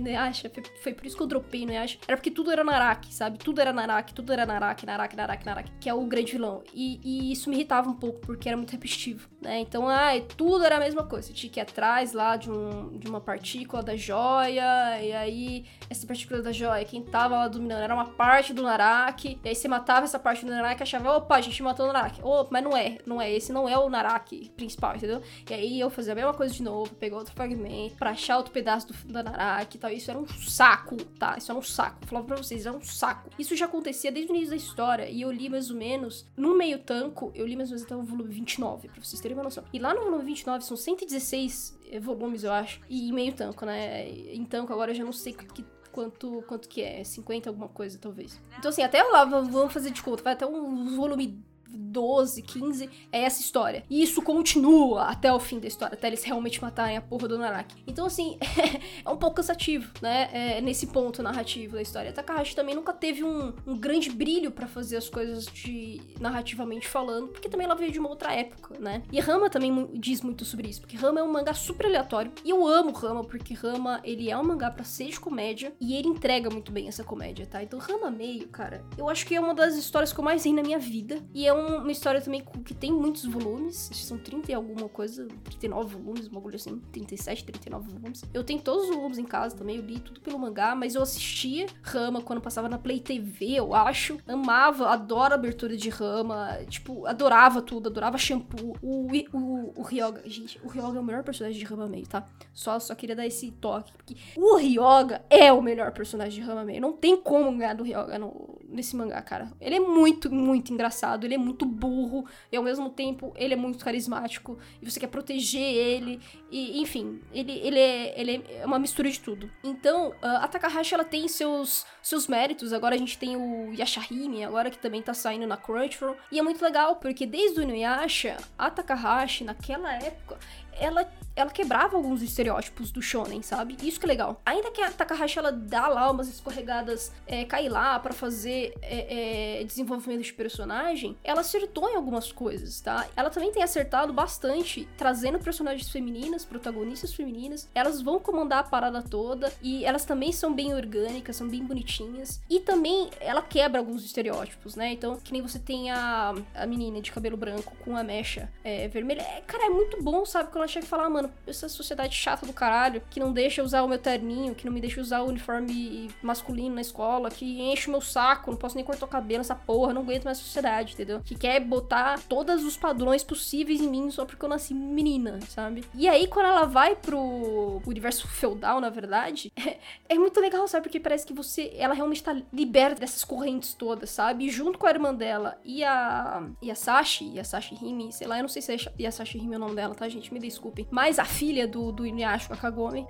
foi, foi por isso que eu dropei no Inuyasha, era porque tudo era Naraki, sabe? Tudo era Naraki, tudo era Naraki, Naraki, Naraki, Naraki, que é o grande vilão. E, e isso me irritava um pouco, porque era muito repetitivo, né? Então, ah, tudo era a mesma coisa. Tinha que ir atrás lá de, um, de uma partícula da joia, e aí essa partícula da joia, quem tava lá dominando era uma parte do Naraki, e aí você matava essa parte do Naraki e achava, opa, a gente matou o Naraki. Opa, mas não é, não é, esse não é o Naraki principal, entendeu? E aí eu fazia a mesma coisa de novo, pegar outro fragmento, pra achar outro pedaço do, da Naraki e tal. Isso era um saco, tá? Isso era um saco. Falar pra vocês, era um saco. Isso já acontecia desde o início da história, e eu li mais ou menos, no meio tanco, eu li mais ou menos até o volume 29, pra vocês terem uma noção. E lá no volume 29 são 116 eh, volumes, eu acho, e meio tanco, né? Em tanco agora eu já não sei que quanto, quanto que é, 50 alguma coisa, talvez. Então, assim, até lá, vamos fazer de conta, vai até um volume 12, 15, é essa história. E isso continua até o fim da história, até eles realmente matarem a porra do Naraki. Então, assim, é um pouco cansativo, né? É nesse ponto narrativo da história. Takahashi também nunca teve um, um grande brilho para fazer as coisas de narrativamente falando, porque também ela veio de uma outra época, né? E Rama também diz muito sobre isso, porque Rama é um mangá super aleatório. E eu amo Rama, porque Rama, ele é um mangá para ser de comédia, e ele entrega muito bem essa comédia, tá? Então, Rama Meio, cara, eu acho que é uma das histórias que eu mais ri na minha vida. E é um uma história também que tem muitos volumes. São 30 e alguma coisa, 39 volumes, uma bagulho assim, 37, 39 volumes. Eu tenho todos os volumes em casa também, eu li tudo pelo mangá, mas eu assistia Rama quando passava na Play TV, eu acho. Amava, adoro a abertura de Rama, tipo, adorava tudo, adorava shampoo. O, o, o Ryoga, gente, o Ryoga é o melhor personagem de Rama Meio, tá? Só, só queria dar esse toque, porque o Ryoga é o melhor personagem de Rama Meio. Não tem como ganhar do Ryoga no, nesse mangá, cara. Ele é muito, muito engraçado, ele é muito burro e ao mesmo tempo ele é muito carismático e você quer proteger ele e enfim, ele, ele, é, ele é uma mistura de tudo. Então, a Takahashi ela tem seus, seus méritos. Agora a gente tem o Yashahime, agora que também tá saindo na Crunchyroll. E é muito legal, porque desde o Inuyasha, a Takahashi, naquela época, ela, ela quebrava alguns estereótipos do shonen, sabe? Isso que é legal. Ainda que a Takahashi ela dá lá umas escorregadas, é, cai lá para fazer é, é, desenvolvimento de personagem, ela acertou em algumas coisas, tá? Ela também tem acertado bastante, trazendo personagens femininas, protagonistas femininas. Elas vão comandar a parada toda e elas também são bem orgânicas, são bem bonitinhas. E também ela quebra alguns estereótipos, né? Então, que nem você tem a, a menina de cabelo branco com a mecha é, vermelha. É, cara, é muito bom, sabe? Quando ela chega e fala, ah, mano, essa sociedade chata do caralho, que não deixa usar o meu terninho, que não me deixa usar o uniforme masculino na escola, que enche o meu saco, não posso nem cortar o cabelo nessa porra, não aguento mais a sociedade, entendeu? Que quer botar todos os padrões possíveis em mim só porque eu nasci menina, sabe? E aí, quando ela vai pro universo feudal, na verdade, é, é muito legal, sabe? Porque parece que você, ela realmente tá liberta dessas correntes todas, sabe? E junto com a irmã dela e a, e a Sashi, e a Sashi Hime, sei lá, eu não sei se é Yasashi Hime é o nome dela, tá, gente? Me desculpa desculpem, mas a filha do, do Inuyasha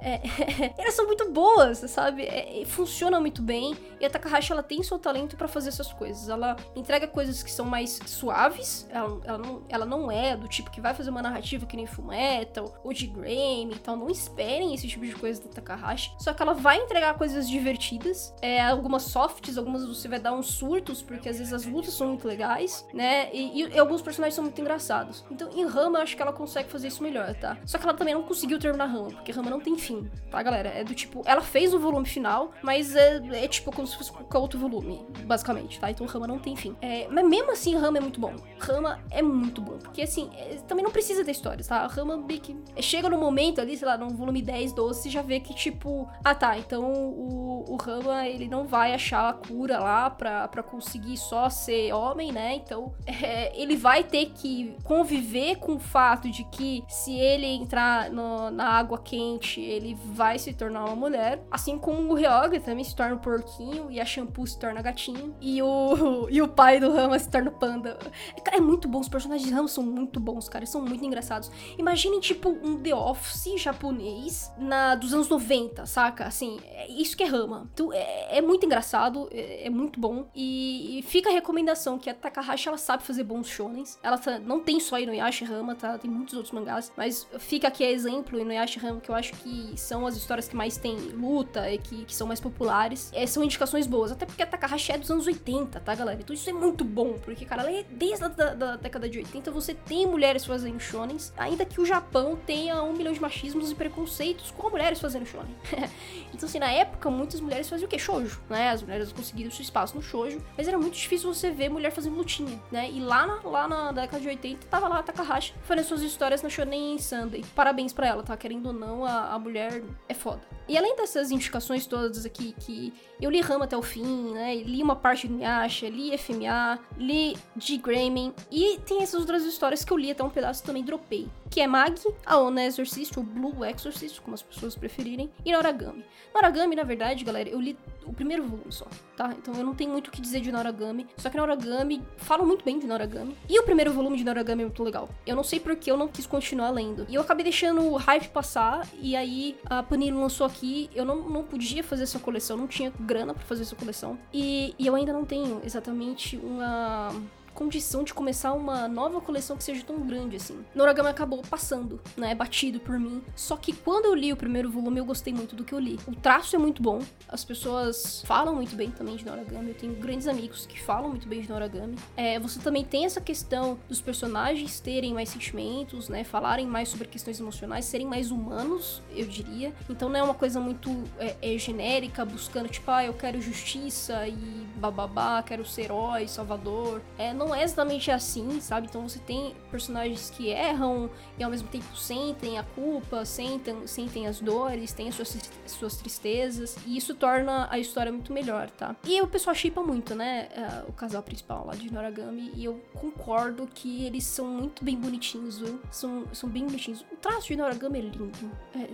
é, elas são muito boas, sabe? É, muito bem. E a Takahashi, ela tem seu talento para fazer essas coisas. Ela entrega coisas que são mais suaves. Ela, ela, não, ela não é do tipo que vai fazer uma narrativa que nem Fullmetal ou de Graham e tal. Não esperem esse tipo de coisa da Takahashi. Só que ela vai entregar coisas divertidas. É, algumas softs, algumas você vai dar uns surtos, porque às vezes as lutas são muito legais, né? E, e, e alguns personagens são muito engraçados. Então, em Rama, acho que ela consegue fazer isso melhor tá? Só que ela também não conseguiu terminar Rama, porque Rama não tem fim, tá, galera? É do tipo, ela fez o volume final, mas é, é tipo como se fosse qualquer outro volume, basicamente, tá? Então Rama não tem fim. É, mas mesmo assim, Rama é muito bom. Rama é muito bom, porque assim, é, também não precisa ter histórias, tá? Rama meio que chega no momento ali, sei lá, no volume 10, 12, você já vê que tipo, ah tá, então o, o Rama ele não vai achar a cura lá pra, pra conseguir só ser homem, né? Então é, ele vai ter que conviver com o fato de que se ele entrar no, na água quente, ele vai se tornar uma mulher. Assim como o Ryoga também se torna um porquinho e a Shampoo se torna gatinho. E o, e o pai do Rama se torna panda. Cara, é muito bom. Os personagens de Rama são muito bons, cara. São muito engraçados. Imaginem, tipo, um The Office japonês na, dos anos 90, saca? Assim, é isso que é Rama. Então, é, é muito engraçado, é, é muito bom. E, e, fica a recomendação que a Takahashi, ela sabe fazer bons shonens. Ela tá, não tem só Inuyasha e Rama, tá? Tem muitos outros mangás. Mas fica aqui exemplo no Yashihama, que eu acho que são as histórias que mais tem luta e que, que são mais populares. É, são indicações boas, até porque a Takahashi é dos anos 80, tá, galera? Então isso é muito bom, porque, cara, é desde a da, da, década de 80 você tem mulheres fazendo shonens, ainda que o Japão tenha um milhão de machismos e preconceitos com mulheres fazendo shonen. então, assim, na época, muitas mulheres faziam o quê? Shoujo, né? As mulheres conseguiram seu espaço no shoujo, mas era muito difícil você ver mulher fazendo lutinha, né? E lá na, lá na década de 80 tava lá a Takahashi fazendo suas histórias na shonen Sunday. Parabéns pra ela, tá? Querendo ou não, a, a mulher é foda. E além dessas indicações todas aqui, que eu li Rama até o fim, né? Li uma parte do Nyasha, li FMA, li G. Grayman, e tem essas outras histórias que eu li até um pedaço também dropei. Que é Mag, a Ona Exorcist, ou Blue Exorcist, como as pessoas preferirem, e Noragami. Noragami, na verdade, galera, eu li o primeiro volume só, tá? Então eu não tenho muito o que dizer de Noragami, só que Noragami, falam muito bem de Noragami. E o primeiro volume de Noragami é muito legal. Eu não sei porque eu não quis continuar lendo. E eu acabei deixando o hype passar, e aí a Panini lançou aqui, eu não, não podia fazer essa coleção, não tinha grana para fazer essa coleção. E, e eu ainda não tenho exatamente uma condição de começar uma nova coleção que seja tão grande assim. Noragami acabou passando, né, batido por mim. Só que quando eu li o primeiro volume, eu gostei muito do que eu li. O traço é muito bom, as pessoas falam muito bem também de Noragami. Eu tenho grandes amigos que falam muito bem de Noragami. É, você também tem essa questão dos personagens terem mais sentimentos, né, falarem mais sobre questões emocionais, serem mais humanos, eu diria. Então não é uma coisa muito é, é genérica, buscando tipo, ah, eu quero justiça e bababá, quero ser herói, salvador. É, não é exatamente assim, sabe? Então você tem personagens que erram e ao mesmo tempo sentem a culpa, sentem, sentem as dores, têm as suas, suas tristezas, e isso torna a história muito melhor, tá? E o pessoal chipa muito, né? Uh, o casal principal lá de Noragami, e eu concordo que eles são muito bem bonitinhos, viu? São, são bem bonitinhos. O traço de Noragami é lindo. É,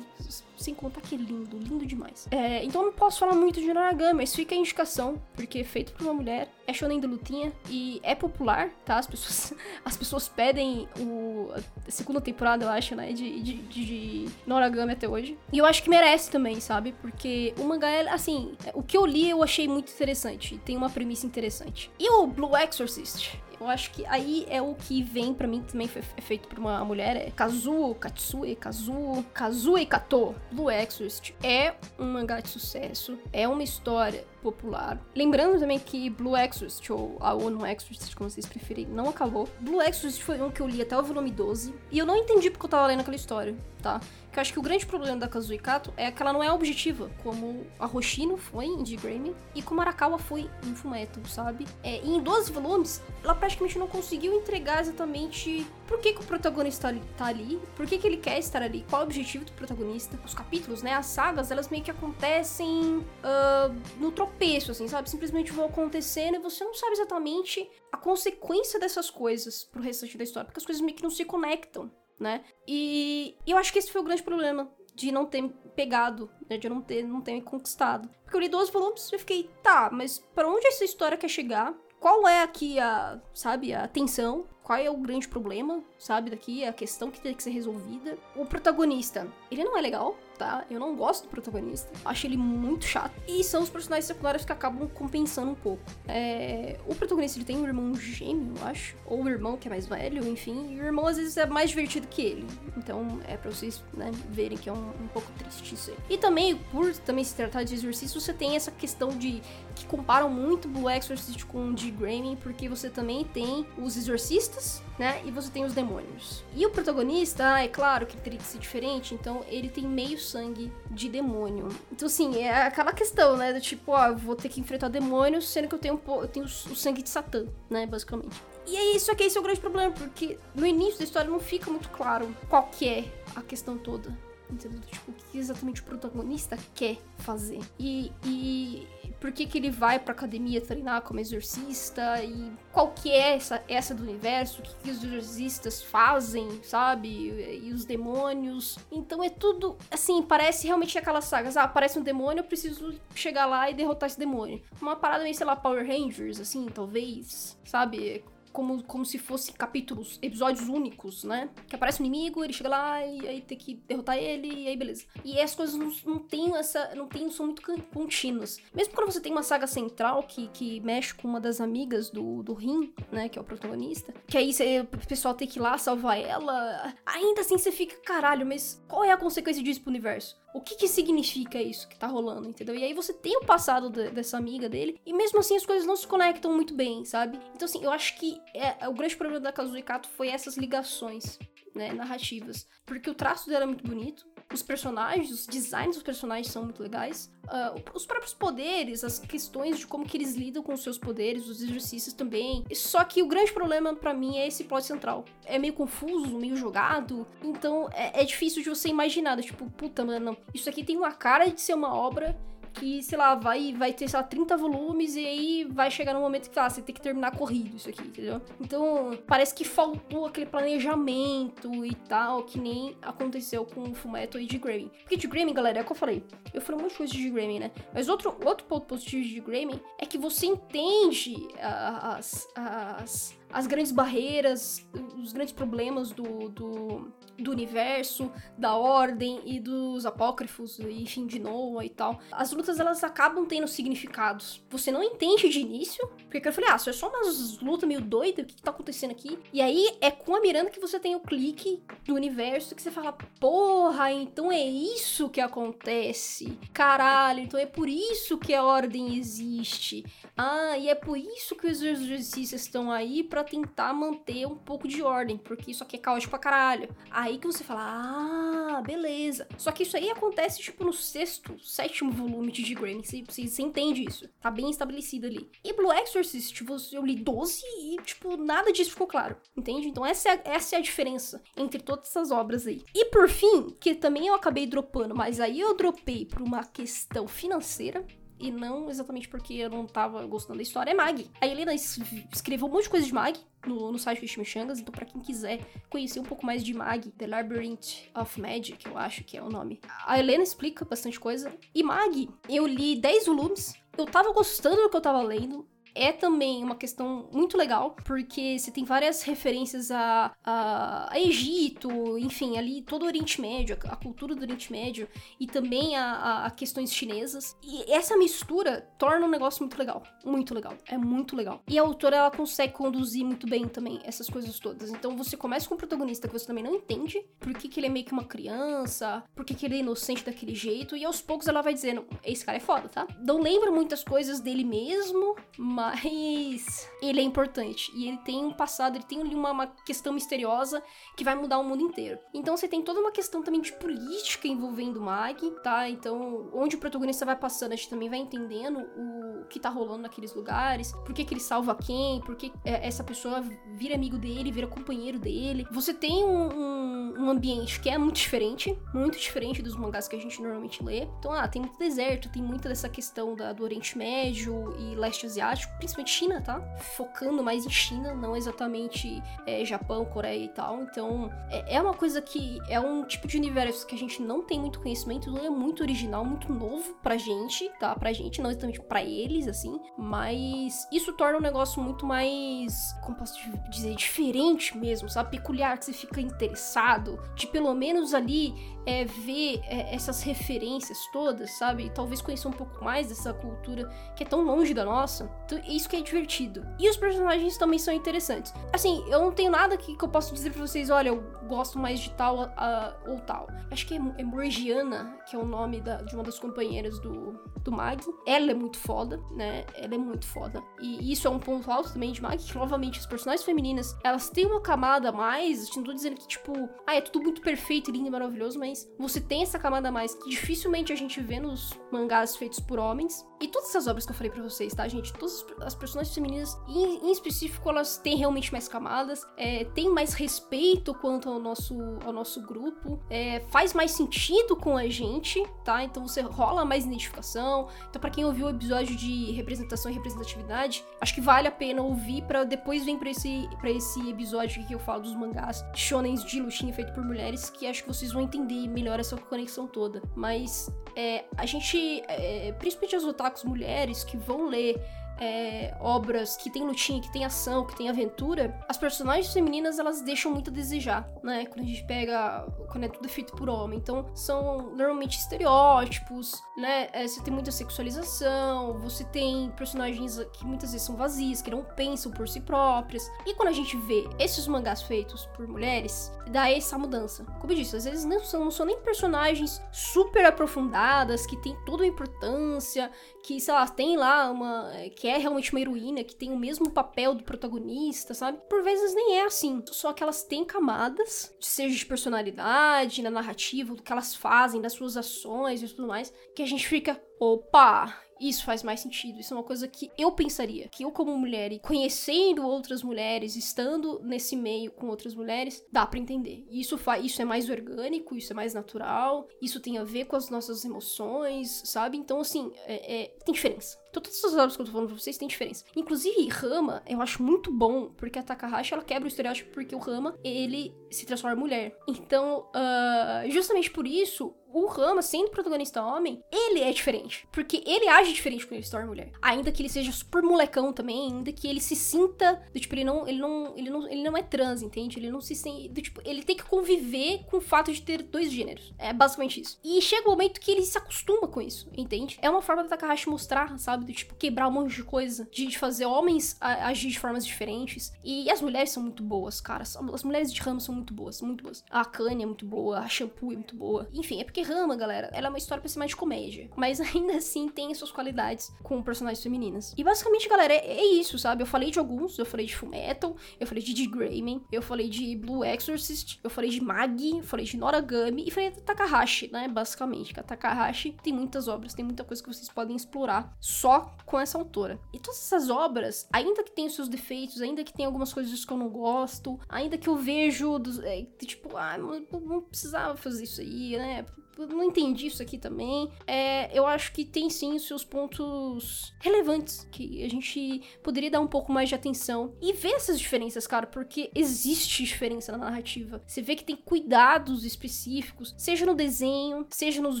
sem contar que é lindo, lindo demais. É, então eu não posso falar muito de Noragami, mas fica a indicação, porque é feito por uma mulher, é shonen de lutinha e é popular, tá? As pessoas, as pessoas pedem o, a segunda temporada, eu acho, né, de, de, de Noragami até hoje. E eu acho que merece também, sabe? Porque o mangá, é, assim, o que eu li eu achei muito interessante, tem uma premissa interessante. E o Blue Exorcist? Eu acho que aí é o que vem para mim também foi é feito por uma mulher, é Kazuo Katsue, Kazuo, Kazue Kato. Blue Exorcist é um mangá de sucesso, é uma história popular. Lembrando também que Blue Exorcist, ou a Ono Exorcist, como vocês preferirem, não acabou. Blue Exorcist foi um que eu li até o volume 12, e eu não entendi porque eu tava lendo aquela história, tá? Que eu acho que o grande problema da Kazui Kato é que ela não é objetiva, como a Hoshino foi em D-Grammy e como Arakawa foi em Fumeto, sabe? É, e em 12 volumes, ela praticamente não conseguiu entregar exatamente por que, que o protagonista tá ali, por que, que ele quer estar ali, qual o objetivo do protagonista. Os capítulos, né, as sagas, elas meio que acontecem uh, no tropeço, assim, sabe? Simplesmente vão acontecendo e você não sabe exatamente a consequência dessas coisas pro restante da história, porque as coisas meio que não se conectam né? E, eu acho que esse foi o grande problema de não ter pegado, né? De não ter, não ter me conquistado. Porque eu li 12 volumes e fiquei, tá, mas para onde essa história quer chegar? Qual é aqui a, sabe, a tensão? Qual é o grande problema, sabe, daqui? A questão que tem que ser resolvida. O protagonista, ele não é legal, tá? Eu não gosto do protagonista. Acho ele muito chato. E são os personagens secundários que acabam compensando um pouco. É... O protagonista ele tem um irmão gêmeo, eu acho. Ou um irmão que é mais velho, enfim. E o irmão às vezes é mais divertido que ele. Então é pra vocês, né, verem que é um, um pouco triste isso aí. E também, por também se tratar de exorcista, você tem essa questão de que comparam muito Blue Exorcist com The Grammy, porque você também tem os exorcistas, né? E você tem os demônios. E o protagonista, é claro que teria que ser diferente, então ele tem meio sangue de demônio. Então, assim, é aquela questão, né? Do tipo, ó, vou ter que enfrentar demônios, sendo que eu tenho, eu tenho o sangue de Satã, né? Basicamente. E é isso aqui, esse é o grande problema, porque no início da história não fica muito claro qual que é a questão toda. Entendeu? Tipo, o que exatamente o protagonista quer fazer. E, e por que, que ele vai pra academia treinar como exorcista e qual que é essa, essa do universo, o que, que os exorcistas fazem, sabe? E, e, os demônios. Então é tudo, assim, parece realmente aquelas sagas. Ah, aparece um demônio, eu preciso chegar lá e derrotar esse demônio. Uma parada meio, sei lá, Power Rangers, assim, talvez, sabe? Como, como se fossem capítulos, episódios únicos, né? Que aparece um inimigo, ele chega lá e aí tem que derrotar ele, e aí beleza. E as coisas não, não essa. não tem, são muito contínuas. Mesmo quando você tem uma saga central que, que mexe com uma das amigas do, do Rin, né? Que é o protagonista. Que aí você, o pessoal tem que ir lá salvar ela. Ainda assim você fica, caralho, mas qual é a consequência disso pro universo? O que que significa isso que tá rolando, entendeu? E aí você tem o passado de, dessa amiga dele, e mesmo assim as coisas não se conectam muito bem, sabe? Então, assim, eu acho que é, o grande problema da Kazui Kato foi essas ligações, né, narrativas. Porque o traço dela é muito bonito, os personagens, os designs dos personagens são muito legais. Uh, os próprios poderes, as questões de como que eles lidam com os seus poderes, os exercícios também. Só que o grande problema para mim é esse plot central. É meio confuso, meio jogado. Então é, é difícil de você imaginar. Tipo, puta, mano, isso aqui tem uma cara de ser uma obra que, sei lá, vai, vai ter, sei lá, 30 volumes e aí vai chegar num momento que, ah, você tem que terminar corrido isso aqui, entendeu? Então, parece que faltou aquele planejamento e tal, que nem aconteceu com o Fumeto e de Grammy. Porque de Grammy, galera, é o que eu falei. Eu falei um monte de coisa de Grammy, né? Mas outro, outro ponto positivo de Grammy é que você entende as, as, as grandes barreiras, os grandes problemas do, do, do, universo, da ordem e dos apócrifos, enfim, de Noah e tal. As lutas, elas acabam tendo significados. Você não entende de início, porque eu falei, ah, isso é só umas lutas meio doidas, o que, que tá acontecendo aqui? E aí, é com a Miranda que você tem o clique do universo, que você fala, porra, então é isso que acontece. Caralho, então é por isso que a ordem existe. Ah, e é por isso que os exorcistas estão aí para tentar manter um pouco de ordem, porque isso aqui é caótico pra caralho. Aí que você fala, ah, beleza. Só que isso aí acontece, tipo, no sexto, sétimo volume de Grammy. Você, você, você, entende isso. Tá bem estabelecido ali. E Blue Exorcist, tipo, eu li 12 e, tipo, nada disso ficou claro. Entende? Então essa é, essa é a diferença entre todas essas obras aí. E por fim, que também eu acabei dropando, mas aí eu dropei por uma questão financeira e não exatamente porque eu não tava gostando da história, é Mag. A Helena escreveu um monte de coisa de Mag no, no site do Chimichangas, então para quem quiser conhecer um pouco mais de Mag, The Labyrinth of Magic, eu acho que é o nome. A Helena explica bastante coisa. E Mag, eu li 10 volumes, eu tava gostando do que eu tava lendo, é também uma questão muito legal, porque você tem várias referências a, a, a Egito, enfim, ali todo o Oriente Médio, a, a cultura do Oriente Médio, e também a, a, questões chinesas. E essa mistura torna um negócio muito legal. Muito legal. É muito legal. E a autora, ela consegue conduzir muito bem também essas coisas todas. Então você começa com um protagonista que você também não entende por que, que ele é meio que uma criança, por que, que ele é inocente daquele jeito, e aos poucos ela vai dizendo: esse cara é foda, tá? Não lembra muitas coisas dele mesmo, mas mas ele é importante. E ele tem um passado, ele tem ali uma, uma, questão misteriosa que vai mudar o mundo inteiro. Então você tem toda uma questão também de política envolvendo o Mag, tá? Então, onde o protagonista vai passando, a gente também vai entendendo o que tá rolando naqueles lugares, por que, que ele salva quem, por que é, essa pessoa vira amigo dele, vira companheiro dele. Você tem um, um, um ambiente que é muito diferente, muito diferente dos mangás que a gente normalmente lê. Então, ah, tem muito deserto, tem muita dessa questão da, do Oriente Médio e leste asiático principalmente China, tá? Focando mais em China, não exatamente é, Japão, Coreia e tal. Então, é, é, uma coisa que é um tipo de universo que a gente não tem muito conhecimento, não é muito original, muito novo pra gente, tá? Pra gente, não exatamente pra eles, assim. Mas isso torna um negócio muito mais, como posso dizer, diferente mesmo, sabe? Peculiar, que você fica interessado, de pelo menos ali é, ver é, essas referências todas, sabe? E talvez conhecer um pouco mais dessa cultura que é tão longe da nossa. Então, isso que é divertido. E os personagens também são interessantes. Assim, eu não tenho nada que, que eu posso dizer pra vocês, olha, eu gosto mais de tal uh, ou tal. Acho que é, é Morgiana, que é o nome da, de uma das companheiras do, do Mag. Ela é muito foda, né? Ela é muito foda. E isso é um ponto alto também de Mag, que novamente as personagens femininas, elas têm uma camada a mais. Não tô dizendo que, tipo, ah, é tudo muito perfeito, lindo e maravilhoso, mas você tem essa camada a mais que dificilmente a gente vê nos mangás feitos por homens. E todas essas obras que eu falei para vocês, tá, gente? Todas as personagens femininas, em, em específico, elas têm realmente mais camadas, é, tem mais respeito quanto ao nosso, ao nosso grupo, é, faz mais sentido com a gente, tá? Então você rola mais identificação. Então, para quem ouviu o episódio de representação e representatividade, acho que vale a pena ouvir para depois vir pra esse, pra esse episódio que eu falo dos mangás shonens de lutinha feito por mulheres, que acho que vocês vão entender melhor essa conexão toda. Mas é, a gente, é, principalmente as otakus mulheres que vão ler é, obras que tem lutinha, que tem ação, que tem aventura, as personagens femininas elas deixam muito a desejar, né? Quando a gente pega. Quando é tudo feito por homem. Então, são normalmente estereótipos, né? É, você tem muita sexualização, você tem personagens que muitas vezes são vazias, que não pensam por si próprias. E quando a gente vê esses mangás feitos por mulheres, dá essa mudança. Como eu disse, às vezes não são, não são nem personagens super aprofundadas, que tem toda a importância, que, sei lá, tem lá uma. que que é realmente uma heroína, que tem o mesmo papel do protagonista, sabe? Por vezes nem é assim. Só que elas têm camadas, seja de personalidade, na narrativa, do que elas fazem, das suas ações e tudo mais, que a gente fica, opa, isso faz mais sentido. Isso é uma coisa que eu pensaria. Que eu, como mulher, e conhecendo outras mulheres, estando nesse meio com outras mulheres, dá para entender. Isso, isso é mais orgânico, isso é mais natural, isso tem a ver com as nossas emoções, sabe? Então, assim, é, é, tem diferença. Então, todas essas obras que eu tô falando pra vocês têm diferença. Inclusive, Rama, eu acho muito bom, porque a Takahashi, ela quebra o estereótipo, porque o Rama, ele se transforma em mulher. Então, uh, justamente por isso, o Rama, sendo protagonista homem, ele é diferente. Porque ele age diferente quando ele torna mulher. Ainda que ele seja super molecão também, ainda que ele se sinta. Do, tipo, ele não, ele não. Ele não. Ele não é trans, entende? Ele não se sente. Do, tipo, ele tem que conviver com o fato de ter dois gêneros. É basicamente isso. E chega o um momento que ele se acostuma com isso, entende? É uma forma da Takahashi mostrar, sabe? Do tipo, quebrar um monte de coisa. De, de fazer homens agir de formas diferentes. E as mulheres são muito boas, cara. As mulheres de Rama são muito boas, muito boas. A Kanye é muito boa, a Shampoo é muito boa. Enfim, é porque Rama, galera, ela é uma história pra ser mais de comédia. Mas ainda assim tem suas qualidades com personagens femininas. E basicamente, galera, é, é isso, sabe? Eu falei de alguns, eu falei de Fullmetal, eu falei de D. Grayman, eu falei de Blue Exorcist, eu falei de Magi, eu falei de Noragami e falei da Takahashi, né? Basicamente, que a Takahashi tem muitas obras, tem muita coisa que vocês podem explorar só com essa autora. E todas essas obras, ainda que tenham seus defeitos, ainda que tenham algumas coisas que eu não gosto, ainda que eu vejo, dos, é, tipo, ah, não, não precisava fazer isso aí, né? Não entendi isso aqui também. É, eu acho que tem sim seus pontos relevantes, que a gente poderia dar um pouco mais de atenção e ver essas diferenças, cara, porque existe diferença na narrativa. Você vê que tem cuidados específicos, seja no desenho, seja nos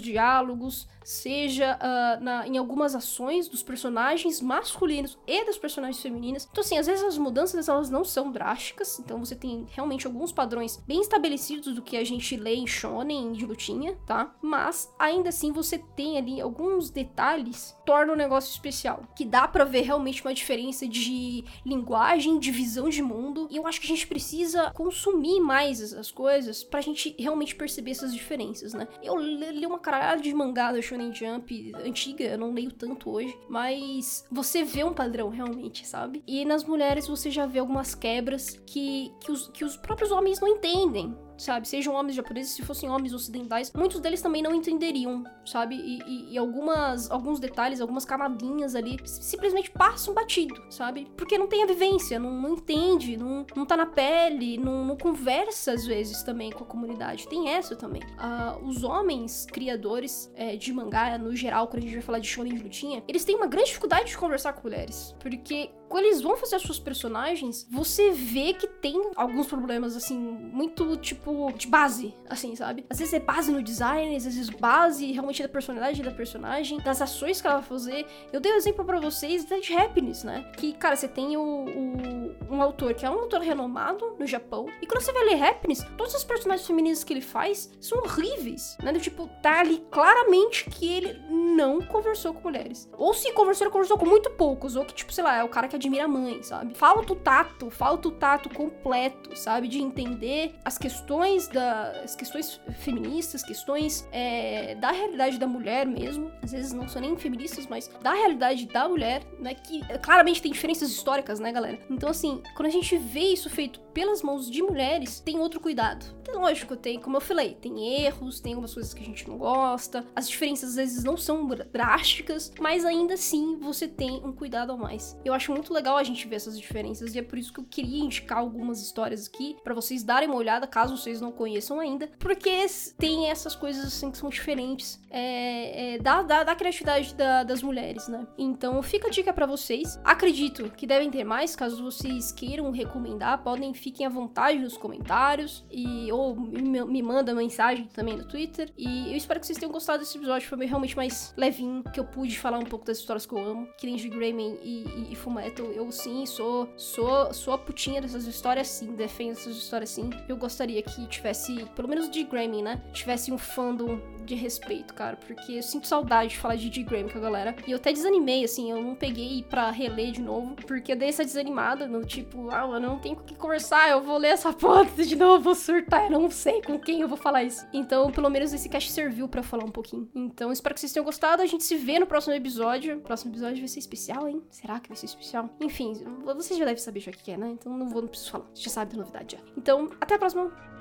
diálogos, seja uh, na, em algumas ações dos personagens masculinos e das personagens femininas. Então, assim, às vezes as mudanças elas não são drásticas, então você tem realmente alguns padrões bem estabelecidos do que a gente lê em shonen de lutinha, tá? Mas ainda assim você tem ali alguns detalhes que tornam o negócio especial, que dá para ver realmente uma diferença de linguagem, de visão de mundo, e eu acho que a gente precisa consumir mais essas coisas pra gente realmente perceber essas diferenças, né? Eu li uma caralhada de mangá da Shonen Jump antiga, eu não leio tanto hoje, mas você vê um padrão realmente, sabe? E nas mulheres você já vê algumas quebras que, que, os, que os próprios homens não entendem, sabe? Sejam homens japoneses, se fossem homens ocidentais, muitos deles também não entenderiam, sabe? E, e, e, algumas, alguns detalhes, algumas camadinhas ali simplesmente passam batido, sabe? Porque não tem a vivência, não, não entende, não, não tá na pele, não, não, conversa às vezes também com a comunidade. Tem essa também. Uh, os homens criadores é, de mangá, no geral, quando a gente vai falar de shonen de lutinha, eles têm uma grande dificuldade de conversar com mulheres. Porque quando eles vão fazer as suas personagens, você vê que tem alguns problemas, assim, muito, tipo, de base, assim, sabe? Às vezes é base no design, às vezes base realmente da personalidade da personagem, das ações que ela vai fazer. Eu dei um exemplo para vocês da de Happiness, né? Que, cara, você tem o, o, um autor que é um autor renomado no Japão, e quando você vai ler Happiness, todos os personagens femininos que ele faz são horríveis, né? Do, tipo, tá ali claramente que ele não conversou com mulheres. Ou se conversou, ele conversou com muito poucos, ou que, tipo, sei lá, é o cara que admira a mãe, sabe? Falta o tato, falta o tato completo, sabe? De entender as questões da. as questões feministas, questões é, da realidade da mulher mesmo. Às vezes não são nem feministas, mas da realidade da mulher, né? Que claramente tem diferenças históricas, né, galera? Então, assim, quando a gente vê isso feito pelas mãos de mulheres, tem outro cuidado. Tem, lógico, tem, como eu falei, tem erros, tem algumas coisas que a gente não gosta, as diferenças às vezes não são drásticas, mas ainda assim você tem um cuidado a mais. Eu acho muito legal a gente ver essas diferenças e é por isso que eu queria indicar algumas histórias aqui para vocês darem uma olhada, caso vocês não conheçam ainda, porque tem essas coisas assim que são diferentes é, é, da, da, da, criatividade da, das mulheres, né? Então fica a dica para vocês. Acredito que devem ter mais, caso vocês queiram recomendar, podem fiquem à vontade nos comentários e ou me, me manda mensagem também no Twitter. E eu espero que vocês tenham gostado desse episódio, foi realmente mais levinho, que eu pude falar um pouco das histórias que eu amo, que nem de Greyman e, e, e Eu sim sou, sou, sou a putinha dessas histórias sim, defendo essas histórias sim. Eu gostaria que tivesse, pelo menos de Greyman, né? Tivesse um fandom de respeito, cara, porque eu sinto saudade de falar de G. Graham com a galera. E eu até desanimei, assim, eu não peguei pra reler de novo, porque eu dei essa desanimada no tipo, ah, eu não tenho com que conversar, eu vou ler essa porra de novo, vou surtar, eu não sei com quem eu vou falar isso. Então, pelo menos esse cast serviu para falar um pouquinho. Então, espero que vocês tenham gostado, a gente se vê no próximo episódio. O próximo episódio vai ser especial, hein? Será que vai ser especial? Enfim, vocês já devem saber já o que é, né? Então não vou, não preciso falar. Já sabe da novidade já. Então, até a próxima.